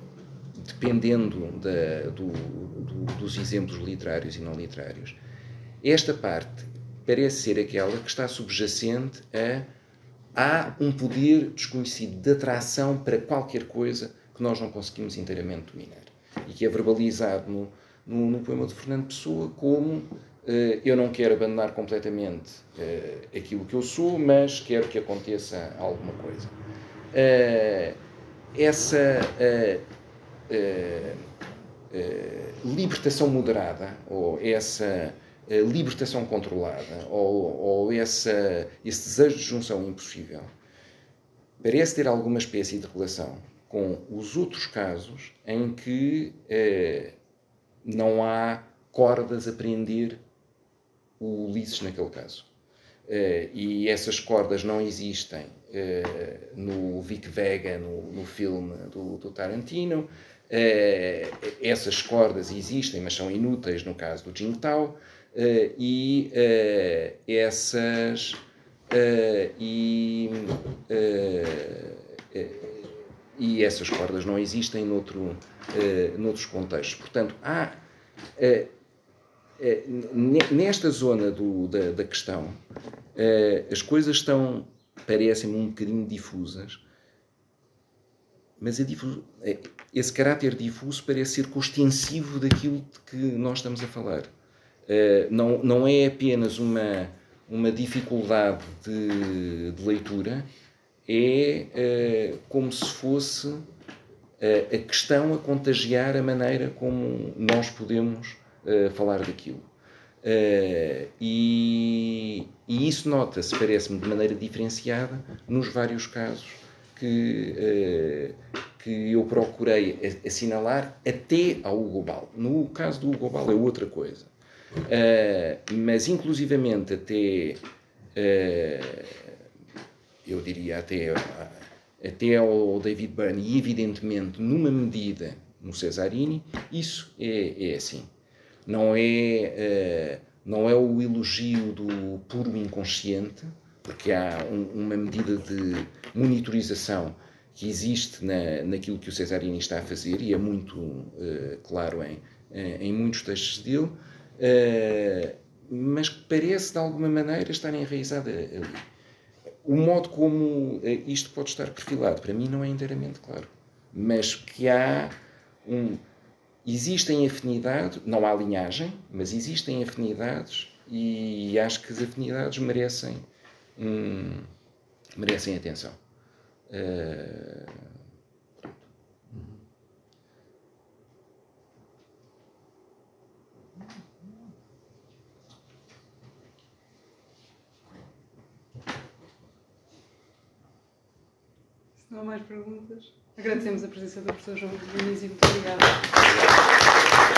dependendo da, do, do, dos exemplos literários e não literários, esta parte parece ser aquela que está subjacente a há um poder desconhecido de atração para qualquer coisa que nós não conseguimos inteiramente dominar e que é verbalizado no, no, no poema de Fernando Pessoa como uh, eu não quero abandonar completamente uh, aquilo que eu sou, mas quero que aconteça alguma coisa. Uh, essa libertação moderada, ou essa libertação controlada ou, ou essa, esse desejo de junção impossível parece ter alguma espécie de relação com os outros casos em que eh, não há cordas a prender o Ulisses naquele caso. Uh, e essas cordas não existem uh, no Vic Vega, no, no filme do, do Tarantino. Uh, essas cordas existem, mas são inúteis no caso do Jingtao. e essas. e, e essas cordas não existem noutro, noutros contextos. Portanto, há é, nesta zona do, da, da, questão, é, as coisas estão, parecem-me um bocadinho difusas, mas difuso, é, esse caráter difuso parece ser costensivo daquilo de que nós estamos a falar. Não, não é apenas uma, uma dificuldade de, de leitura, é como se fosse a questão a contagiar a maneira como nós podemos uh, falar daquilo. E, e, isso nota-se, parece-me, de maneira diferenciada nos vários casos que, que eu procurei assinalar até ao global. No caso do global é outra coisa. Mas, inclusivamente, até, eu diria, até, até ao David Byrne, e evidentemente, numa medida, no Cesarini, isso é, é assim não é, uh, não é o elogio do puro inconsciente, porque há um, uma medida de monitorização que existe na, naquilo que o Cesarini está a fazer e é muito uh, claro em, em muitos textos dele, uh, mas parece de alguma maneira estar enraizada ali. O modo como isto pode estar perfilado, para mim, não é inteiramente claro, mas que há um, Existem afinidades, não há linhagem, mas existem afinidades e acho que as afinidades merecem, merecem atenção. Uh, Se não há mais perguntas. Agradecemos a presença do professor João Diniz muito obrigada.